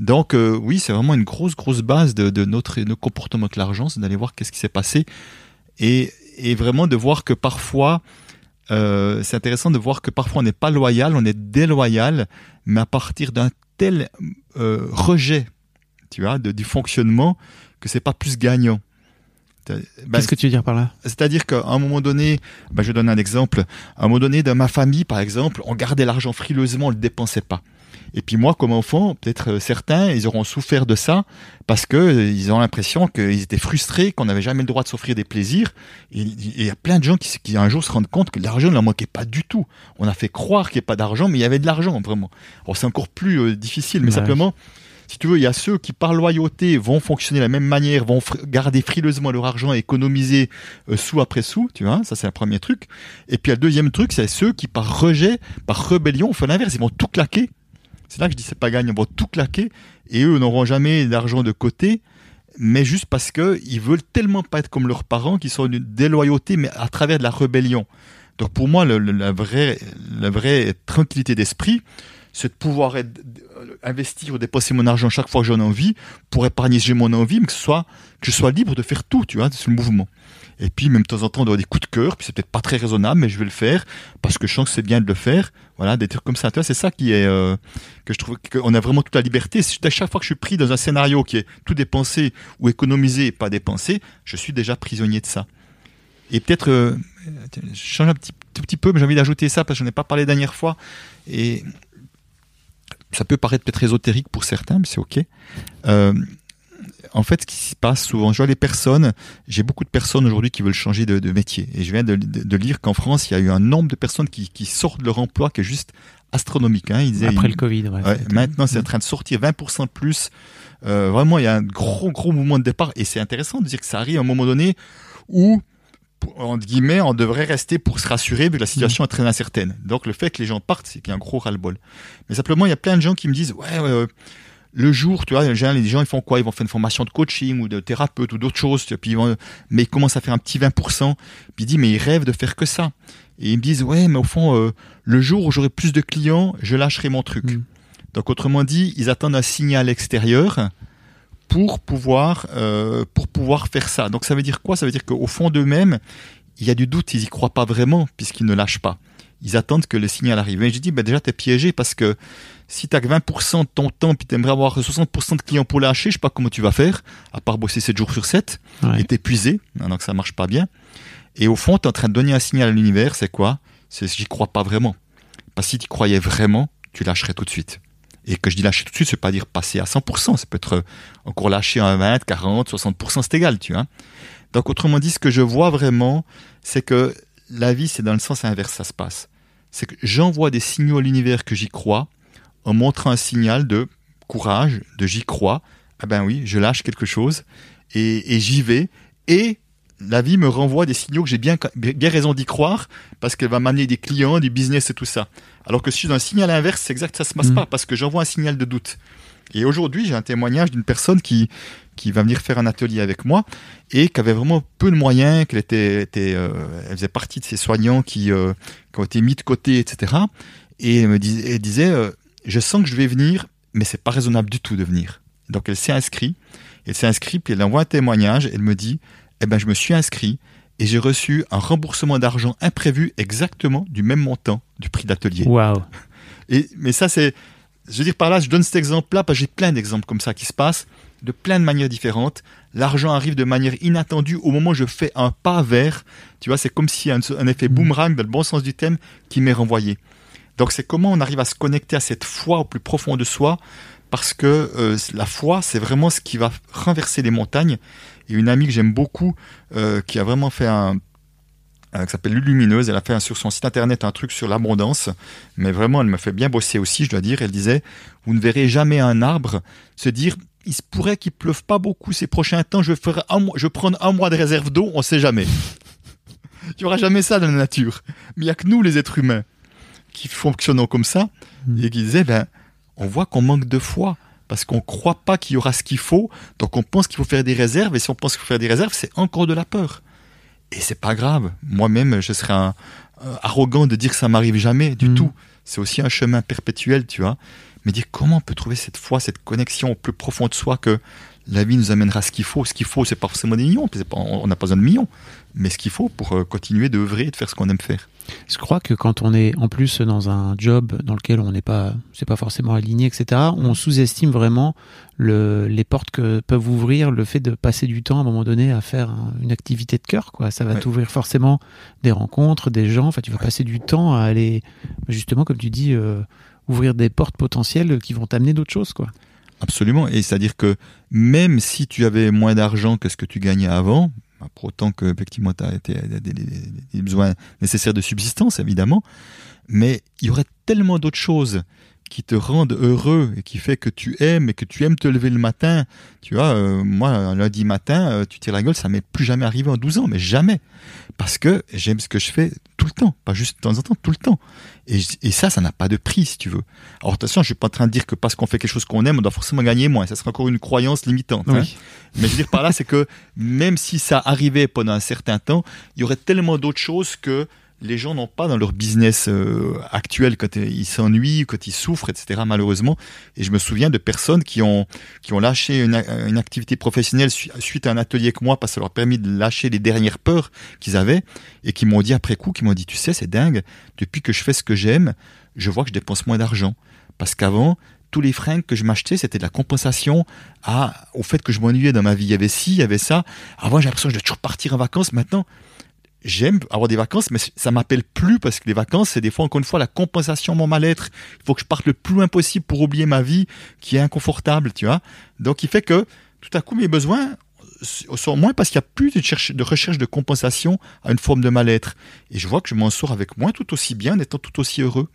Donc euh, oui, c'est vraiment une grosse, grosse base de, de notre, notre comportement avec l'argent, c'est d'aller voir qu'est-ce qui s'est passé et, et vraiment de voir que parfois, euh, c'est intéressant de voir que parfois on n'est pas loyal, on est déloyal, mais à partir d'un tel euh, rejet, tu vois, de, du fonctionnement, que c'est pas plus gagnant. Ben,
Qu'est-ce que tu veux dire par là?
c'est-à-dire qu'à un moment donné, ben, je donne un exemple. À un moment donné, dans ma famille, par exemple, on gardait l'argent frileusement, on le dépensait pas. Et puis moi, comme enfant, peut-être euh, certains, ils auront souffert de ça parce que euh, ils ont l'impression qu'ils étaient frustrés, qu'on n'avait jamais le droit de s'offrir des plaisirs. Et il y a plein de gens qui, qui un jour se rendent compte que l'argent ne leur manquait pas du tout. On a fait croire qu'il n'y avait pas d'argent, mais il y avait de l'argent, vraiment. Alors c'est encore plus euh, difficile, mais
Ouais.
simplement, si tu veux, il y a ceux qui, par loyauté, vont fonctionner de la même manière, vont fr- garder frileusement leur argent et économiser euh, sous après sous, tu vois, ça c'est le premier truc. Et puis le deuxième truc, c'est ceux qui, par rejet, par rébellion, font l'inverse, ils vont tout claquer. C'est là que je dis c'est pas gagnant, ils vont tout claquer et eux n'auront jamais d'argent de côté, mais juste parce que ils veulent tellement pas être comme leurs parents qu'ils sont d'une déloyauté, mais à travers de la rébellion. Donc pour moi, la vraie, la vraie tranquillité d'esprit, c'est de pouvoir euh, investir ou dépenser mon argent chaque fois que j'en ai envie pour épargner si j'ai mon envie, mais que ce soit que je sois libre de faire tout, tu vois, c'est le mouvement. Et puis même de temps en temps, d'avoir des coups de cœur, puis c'est peut-être pas très raisonnable, mais je vais le faire parce que je sens que c'est bien de le faire. Voilà, des trucs comme ça. C'est ça qui est euh, que je trouve qu'on a vraiment toute la liberté. À chaque fois que je suis pris dans un scénario qui est tout dépensé ou économisé et pas dépensé, je suis déjà prisonnier de ça. Et peut-être, euh, je change un petit, tout petit peu, mais j'ai envie d'ajouter ça parce que je n'en ai pas parlé la dernière fois. Et ça peut paraître peut-être ésotérique pour certains, mais c'est ok. Euh, en fait, ce qui se passe souvent, je vois les personnes, j'ai beaucoup de personnes aujourd'hui qui veulent changer de, de métier. Et je viens de, de- de lire qu'en France, il y a eu un nombre de personnes qui, qui sortent de leur emploi qui est juste astronomique. Hein. Ils disaient,
Après le Covid, ouais.
Ouais, maintenant, c'est en train de sortir 20% de plus. Euh, vraiment, il y a un gros, gros mouvement de départ. Et c'est intéressant de dire que ça arrive à un moment donné où, entre guillemets, on devrait rester pour se rassurer, vu que la situation est très incertaine. Donc, le fait que les gens partent, c'est qu'il y a un gros ras-le-bol. Mais simplement, il y a plein de gens qui me disent, ouais, euh, le jour, tu vois, en général, les gens, ils font quoi? Ils vont faire une formation de coaching ou de thérapeute ou d'autres choses. Tu vois, puis ils vont, mais ils commencent à faire un petit 20%. Puis ils disent, mais ils rêvent de faire que ça. Et ils me disent, ouais, mais au fond, euh, le jour où j'aurai plus de clients, je lâcherai mon truc.
Mm.
Donc, autrement dit, ils attendent un signal extérieur pour pouvoir, euh, pour pouvoir faire ça. Donc, ça veut dire quoi? Ça veut dire qu'au fond d'eux-mêmes, il y a du doute, ils y croient pas vraiment, puisqu'ils ne lâchent pas. Ils attendent que le signal arrive. Et je dis, bah déjà, t'es piégé parce que si t'as que 20% de ton temps, puis t'aimerais avoir 60% de clients pour lâcher, je sais pas comment tu vas faire, à part bosser 7 jours sur 7
Ouais.
et t'épuiser, hein, donc ça marche pas bien. Et au fond, tu es en train de donner un signal à l'univers, c'est quoi? C'est j'y crois pas vraiment. Parce que si tu croyais vraiment, tu lâcherais tout de suite. Et que je dis lâcher tout de suite, c'est pas dire passer à 100%, ça peut être euh, encore lâcher à 20, 40, 60%, c'est égal, tu vois. Donc autrement dit, ce que je vois vraiment, c'est que la vie, c'est dans le sens inverse, ça se passe. C'est que j'envoie des signaux à l'univers que j'y crois, en montrant un signal de courage, de j'y crois. Ah ben oui, je lâche quelque chose et, et j'y vais. Et la vie me renvoie des signaux que j'ai bien, bien raison d'y croire parce qu'elle va m'amener des clients, du business et tout ça. Alors que si je suis dans un signal inverse, c'est exact, ça se passe
Mhm.
pas parce que j'envoie un signal de doute. Et aujourd'hui, j'ai un témoignage d'une personne qui, qui va venir faire un atelier avec moi et qui avait vraiment peu de moyens, qu'elle était, était euh, elle faisait partie de ces soignants qui, euh, qui ont été mis de côté, etc. Et elle me dis- elle disait, euh, je sens que je vais venir, mais c'est pas raisonnable du tout de venir. Donc elle s'est inscrite, elle s'est inscrite, puis elle envoie un témoignage, elle me dit, eh ben je me suis inscrit et j'ai reçu un remboursement d'argent imprévu exactement du même montant du prix d'atelier.
Waouh.
Et, mais ça, c'est. Je veux dire par là, je donne cet exemple-là parce que j'ai plein d'exemples comme ça qui se passent de plein de manières différentes. L'argent arrive de manière inattendue au moment où je fais un pas vers. Tu vois, c'est comme si un, un effet boomerang, dans le bon sens du thème, qui m'est renvoyé. Donc, c'est comment on arrive à se connecter à cette foi au plus profond de soi parce que euh, la foi, c'est vraiment ce qui va renverser les montagnes. Et une amie que j'aime beaucoup, euh, qui a vraiment fait un, euh, qui s'appelle Lumineuse. Elle a fait sur son site internet un truc sur l'abondance, mais vraiment elle me fait bien bosser aussi, je dois dire. Elle disait, vous ne verrez jamais un arbre se dire, il se pourrait qu'il pleuve pas beaucoup ces prochains temps. Je vais un mois, je prendre un mois de réserve d'eau. On sait jamais. il y aura jamais ça dans la nature. Mais il y a que nous, les êtres humains, qui fonctionnons comme ça et qui disaient, ben, on voit qu'on manque de foi parce qu'on croit pas qu'il y aura ce qu'il faut. Donc on pense qu'il faut faire des réserves. Et si on pense qu'il faut faire des réserves, c'est encore de la peur. Et c'est pas grave. Moi-même, je serais un, euh, arrogant de dire que ça m'arrive jamais du
Mm.
tout. C'est aussi un chemin perpétuel, tu vois. Mais dire comment on peut trouver cette foi, cette connexion au plus profond de soi que la vie nous amènera ce qu'il faut. Ce qu'il faut, c'est pas forcément des millions, pas- on n'a pas besoin de millions, mais ce qu'il faut pour euh, continuer d'œuvrer et de faire ce qu'on aime faire.
Je crois que quand on est en plus dans un job dans lequel on n'est pas, c'est pas forcément aligné, etc., on sous-estime vraiment le, les portes que peuvent ouvrir le fait de passer du temps à un moment donné à faire un- une activité de cœur, quoi. Ça va
Ouais.
t'ouvrir forcément des rencontres, des gens. Enfin, tu vas passer du temps à aller, justement, comme tu dis, euh, ouvrir des portes potentielles qui vont t'amener d'autres choses, quoi.
Absolument. Et c'est-à-dire que même si tu avais moins d'argent que ce que tu gagnais avant, bah, pour autant que effectivement tu as des- des- des besoins nécessaires de subsistance, évidemment, mais il y aurait tellement d'autres choses qui te rendent heureux et qui fait que tu aimes et que tu aimes te lever le matin. Tu vois, euh, moi, un lundi matin, euh, tu tires la gueule, ça m'est plus jamais arrivé en 12 ans, mais jamais. Parce que j'aime ce que je fais tout le temps, pas juste de temps en temps, tout le temps. Et, ça, ça n'a pas de prix, si tu veux. Alors attention, je suis pas en train de dire que parce qu'on fait quelque chose qu'on aime, on doit forcément gagner moins. Ça serait encore une croyance limitante. hein. Mais je veux dire par là, c'est que même si ça arrivait pendant un certain temps, il y aurait tellement d'autres choses que les gens n'ont pas dans leur business euh, actuel quand ils s'ennuient, quand ils souffrent, etc. Malheureusement. Et je me souviens de personnes qui ont qui ont lâché une, une activité professionnelle su- suite à un atelier avec moi parce que ça leur a permis de lâcher les dernières peurs qu'ils avaient et qui m'ont dit après coup, qui m'ont dit, tu sais, c'est dingue. Depuis que je fais ce que j'aime, je vois que je dépense moins d'argent parce qu'avant tous les fringues que je m'achetais, c'était de la compensation à, au fait que je m'ennuyais dans ma vie. Il y avait ci, il y avait ça. Avant, j'ai l'impression que je dois toujours partir en vacances. Maintenant, j'aime avoir des vacances, mais ça m'appelle plus parce que les vacances, c'est des fois, encore une fois, la compensation de mon mal-être. Il faut que je parte le plus loin possible pour oublier ma vie qui est inconfortable, tu vois. Donc, il fait que tout à coup, mes besoins sont moins parce qu'il n'y a plus de, de recherche de compensation à une forme de mal-être. Et je vois que je m'en sors avec moins tout aussi bien, en étant tout aussi heureux.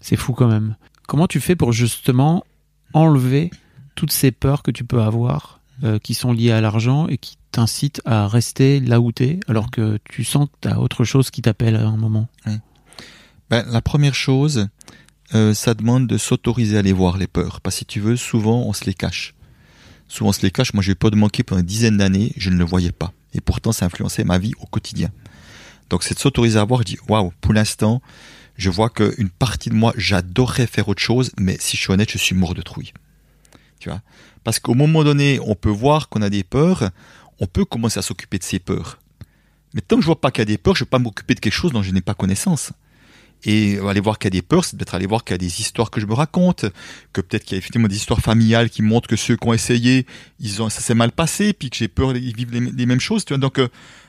C'est fou quand même. Comment tu fais pour justement enlever toutes ces peurs que tu peux avoir euh, qui sont liées à l'argent et qui t'incitent à rester là où t'es alors que tu sens que t'as autre chose qui t'appelle à un moment
Ben, la première chose, euh, ça demande de s'autoriser à les voir, les peurs. Parce que si tu veux, souvent, on se les cache. Souvent, on se les cache. Moi, j'ai peur de manquer pendant une dizaine d'années, je ne le voyais pas. Et pourtant, ça influençait ma vie au quotidien. Donc, c'est de s'autoriser à voir. Je dis, waouh, pour l'instant, je vois qu'une partie de moi, j'adorerais faire autre chose, mais si je suis honnête, je suis mort de trouille. Tu vois Parce qu'au moment donné, on peut voir qu'on a des peurs, on peut commencer à s'occuper de ces peurs. Mais tant que je vois pas qu'il y a des peurs, je ne vais pas m'occuper de quelque chose dont je n'ai pas connaissance. Et aller voir qu'il y a des peurs, c'est peut-être aller voir qu'il y a des histoires que je me raconte, que peut-être qu'il y a effectivement des histoires familiales qui montrent que ceux qui ont essayé, ils ont, ça s'est mal passé, puis que j'ai peur qu'ils vivent les, les mêmes choses. Tu vois Donc, euh,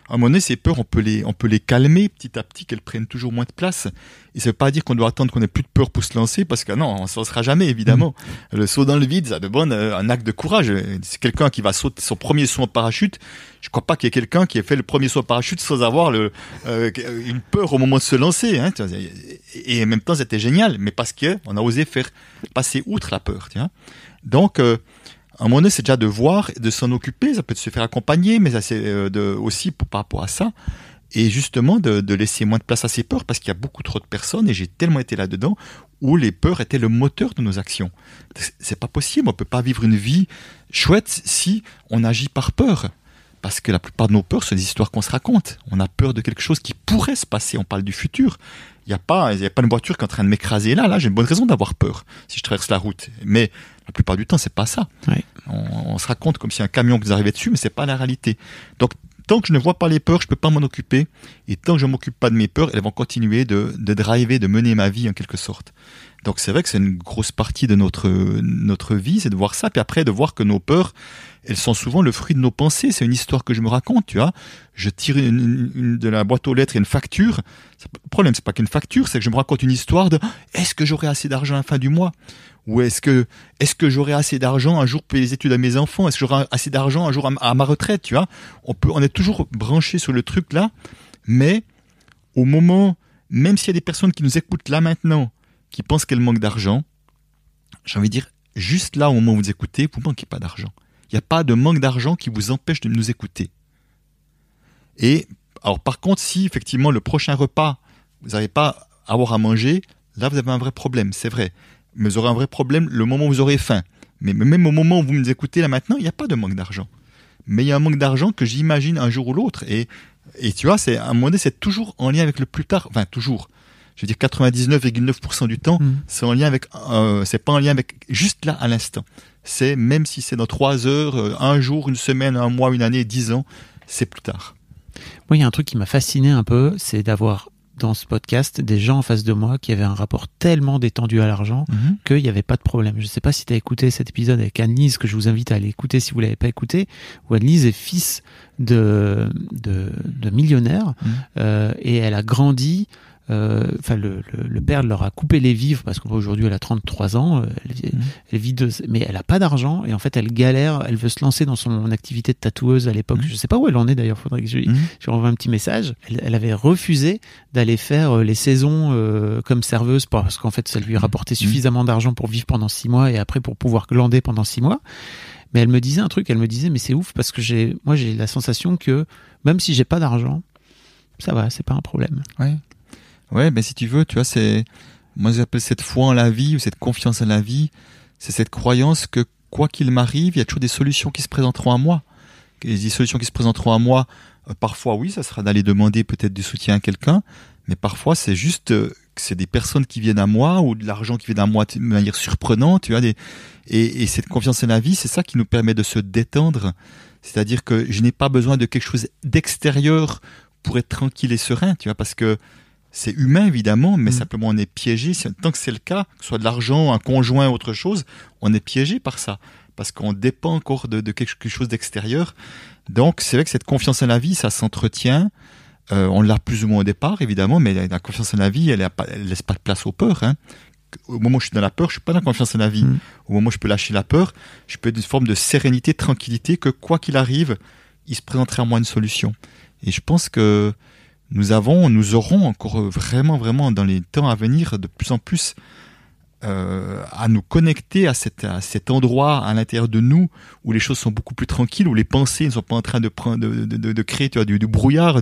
à un moment donné, ces peurs, on peut les, on peut les calmer petit à petit, qu'elles prennent toujours moins de place. Et ça veut pas dire qu'on doit attendre qu'on ait plus de peur pour se lancer, parce que non, on s'en sera jamais, évidemment. Le saut dans le vide, ça demande euh, un acte de courage. C'est quelqu'un qui va sauter son premier saut en parachute. Je crois pas qu'il y ait quelqu'un qui ait fait le premier saut en parachute sans avoir le, euh, une peur au moment de se lancer. Hein, et en même temps, c'était génial, mais parce que on a osé faire passer outre la peur. Donc, euh, un moment c'est déjà de voir de s'en occuper. Ça peut se faire accompagner, mais c'est euh, de, aussi pour, par rapport à ça. Et justement, de, laisser moins de place à ces peurs, parce qu'il y a beaucoup trop de personnes, et j'ai tellement été là-dedans, où les peurs étaient le moteur de nos actions. C'est pas possible, on peut pas vivre une vie chouette si on agit par peur. Parce que la plupart de nos peurs, c'est des histoires qu'on se raconte. On a peur de quelque chose qui pourrait se passer, on parle du futur. Il n'y a pas, y a pas une voiture qui est en train de m'écraser là, là, j'ai une bonne raison d'avoir peur si je traverse la route. Mais la plupart du temps, c'est pas ça.
Ouais.
On, on, se raconte comme si un camion nous arrivait dessus, mais c'est pas la réalité. Donc, tant que je ne vois pas les peurs, je peux pas m'en occuper. Et tant que je m'occupe pas de mes peurs, elles vont continuer de, de driver, de mener ma vie en quelque sorte. Donc c'est vrai que c'est une grosse partie de notre notre vie, c'est de voir ça, puis après de voir que nos peurs, elles sont souvent le fruit de nos pensées. C'est une histoire que je me raconte, tu vois. Je tire de la boîte aux lettres une facture. Le problème, c'est pas qu'une facture, c'est que je me raconte une histoire de est-ce que j'aurai assez d'argent à la fin du mois? Ou est-ce que est-ce que j'aurai assez d'argent un jour pour payer les études à mes enfants? Est-ce que j'aurai assez d'argent un jour à, à, ma retraite Tu vois? On peut, on est toujours branché sur le truc là, mais au moment, même s'il y a des personnes qui nous écoutent là maintenant, qui pensent qu'elles manquent d'argent, j'ai envie de dire juste là au moment où vous écoutez, vous manquez pas d'argent. Il n'y a pas de manque d'argent qui vous empêche de nous écouter. Et par contre, si effectivement le prochain repas, vous n'arrivez pas à avoir à manger, là vous avez un vrai problème, c'est vrai. Mais vous aurez un vrai problème le moment où vous aurez faim. Mais même au moment où vous nous écoutez là maintenant, il n'y a pas de manque d'argent. Mais il y a un manque d'argent que j'imagine un jour ou l'autre. Et, et tu vois, c'est à un moment donné, c'est toujours en lien avec le plus tard. Enfin, toujours. Je veux dire, 99,9% du temps,
Mm.
c'est en lien avec, euh, c'est pas en lien avec juste là à l'instant. C'est même si c'est dans trois heures, euh, un jour, une semaine, un mois, une année, dix ans, c'est plus tard.
Moi, il y a un truc qui m'a fasciné un peu, c'est d'avoir dans ce podcast des gens en face de moi qui avaient un rapport tellement détendu à l'argent qu'il n'y avait pas de problème. Je ne sais pas si tu as écouté cet épisode avec Annelise, que je vous invite à aller écouter si vous l'avez pas écouté, où Annelise est fils de, de, de millionnaire
Mhm.
euh, et elle a grandi. Euh, Enfin, le, le, le père leur a coupé les vivres parce qu'aujourd'hui elle a 33 ans, euh, elle, vit-
Mhm.
elle vit de, mais elle a pas d'argent et en fait elle galère. Elle veut se lancer dans son activité de tatoueuse à l'époque.
Mhm.
Je sais pas où elle en est d'ailleurs. Faudrait que je, je lui envoie un petit message. Elle, elle avait refusé d'aller faire euh, les saisons euh, comme serveuse parce qu'en fait, ça lui rapportait suffisamment d'argent pour vivre pendant six mois et après pour pouvoir glander pendant six mois. Mais elle me disait un truc. Elle me disait, mais c'est ouf parce que j'ai, moi, j'ai la sensation que même si j'ai pas d'argent, ça va, c'est pas un problème.
Ouais. Ouais, mais si tu veux, tu vois, c'est, moi j'appelle cette foi en la vie ou cette confiance en la vie, c'est cette croyance que quoi qu'il m'arrive, il y a toujours des solutions qui se présenteront à moi. Et des solutions qui se présenteront à moi, euh, parfois oui, ça sera d'aller demander peut-être du soutien à quelqu'un, mais parfois c'est juste euh, que c'est des personnes qui viennent à moi ou de l'argent qui vient à moi de manière surprenante, tu vois, et cette confiance en la vie, c'est ça qui nous permet de se détendre. C'est-à-dire que je n'ai pas besoin de quelque chose d'extérieur pour être tranquille et serein, tu vois, parce que c'est humain évidemment, mais
Mm.
simplement on est piégé. Si- Tant que c'est le cas, que ce soit de l'argent, un conjoint, autre chose, on est piégé par ça, parce qu'on dépend encore de, de quelque chose d'extérieur. Donc c'est vrai que cette confiance en la vie, ça s'entretient. Euh, on l'a plus ou moins au départ, évidemment, mais la, confiance en la vie, elle, elle laisse pas de place aux peurs. Hein. Au moment où je suis dans la peur, je suis pas dans la confiance en la vie.
Mm.
Au moment où je peux lâcher la peur, je peux être une forme de sérénité, de tranquillité, que quoi qu'il arrive, il se présenterait à moi une solution. Et je pense que nous avons, nous aurons encore vraiment, vraiment dans les temps à venir de plus en plus euh, à nous connecter à, cet endroit à l'intérieur de nous où les choses sont beaucoup plus tranquilles, où les pensées ne sont pas en train de, de, créer du, brouillard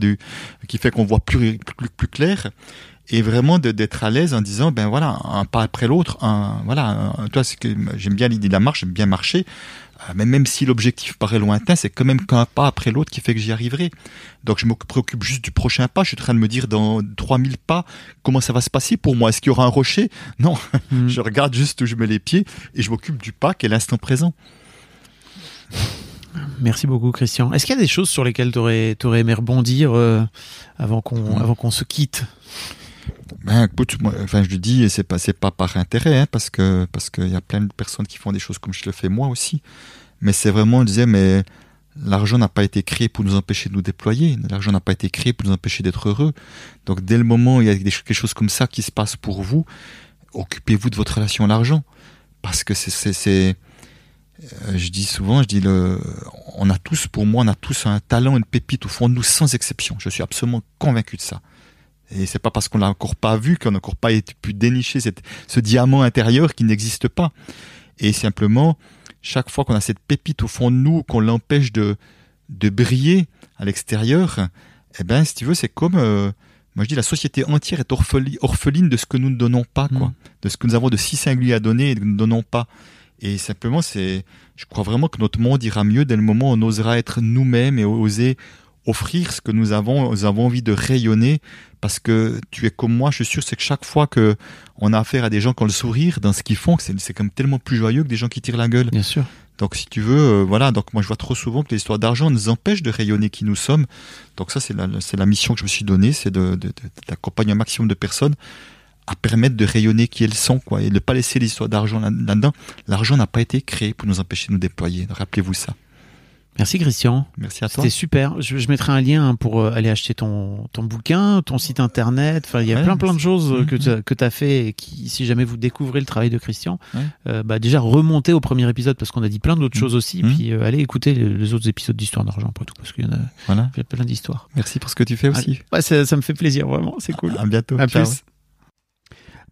qui fait qu'on voit plus, plus, clair et vraiment d'être à l'aise en disant ben voilà un pas après l'autre un voilà toi c'est que j'aime bien l'idée de la marche j'aime bien marcher mais même si l'objectif paraît lointain c'est quand même qu'un pas après l'autre qui fait que j'y arriverai. Donc je me préoccupe juste du prochain pas. Je suis en train de me dire dans 3000 pas comment ça va se passer pour moi? Est-ce qu'il y aura un rocher? Non.
Mm.
je regarde juste où je mets les pieds et je m'occupe du pas qui est l'instant présent.
Merci beaucoup, Christian. Est-ce qu'il y a des choses sur lesquelles tu aurais, aimé rebondir euh, avant qu'on avant qu'on se quitte?
Ben, écoute, enfin, je le dis, et c'est pas, pas par intérêt, hein, parce que, parce qu'il y a plein de personnes qui font des choses comme je le fais moi aussi. Mais c'est vraiment, on disait, mais l'argent n'a pas été créé pour nous empêcher de nous déployer. L'argent n'a pas été créé pour nous empêcher d'être heureux. Donc, dès le moment où il y a quelque chose comme ça qui se passe pour vous, occupez-vous de votre relation à l'argent. Parce que c'est, euh, je dis souvent, je dis on a tous, pour moi, on a tous un talent, une pépite au fond de nous, sans exception. Je suis absolument convaincu de ça. Et c'est pas parce qu'on l'a encore pas vu qu'on n'a encore pas pu dénicher cette, ce diamant intérieur qui n'existe pas. Et simplement, chaque fois qu'on a cette pépite au fond de nous, qu'on l'empêche de, de briller à l'extérieur, eh ben, si tu veux, c'est comme, euh, moi je dis, la société entière est orpheli- orpheline de ce que nous ne donnons pas, quoi.
Mm.
De ce que nous avons de si singulier à donner et que nous ne donnons pas. Et simplement, c'est, je crois vraiment que notre monde ira mieux dès le moment où on osera être nous-mêmes et oser offrir ce que nous avons, nous avons envie de rayonner parce que tu es comme moi, je suis sûr, c'est que chaque fois que on a affaire à des gens qui ont le sourire dans ce qu'ils font, c'est, c'est comme tellement plus joyeux que des gens qui tirent la gueule.
Bien sûr.
Donc si tu veux, euh, voilà, donc moi je vois trop souvent que les histoires d'argent nous empêchent de rayonner qui nous sommes. Donc ça c'est la, c'est la mission que je me suis donnée, c'est de, de- de- d'accompagner un maximum de personnes à permettre de rayonner qui elles sont, quoi, et de ne pas laisser l'histoire d'argent là- là-dedans. L'argent n'a pas été créé pour nous empêcher de nous déployer. Rappelez-vous ça.
Merci, Christian.
Merci à toi.
C'était super. Je, je mettrai un lien hein, pour euh, aller acheter ton, ton bouquin, ton site internet. Enfin, il y a
Ouais,
plein plein de choses euh, que
Mhm.
tu as fait et qui, si jamais vous découvrez le travail de Christian,
Ouais.
euh, bah déjà remontez au premier épisode parce qu'on a dit plein d'autres
Mhm.
choses aussi.
Mhm.
Puis euh, allez écouter les, les autres épisodes d'Histoire d'argent après tout parce qu'il y en a,
Voilà.
il y a plein d'histoires.
Merci pour ce que tu fais aussi.
Ouais, ça, ça me fait plaisir vraiment. C'est cool.
À bientôt.
À
Ciao.
plus.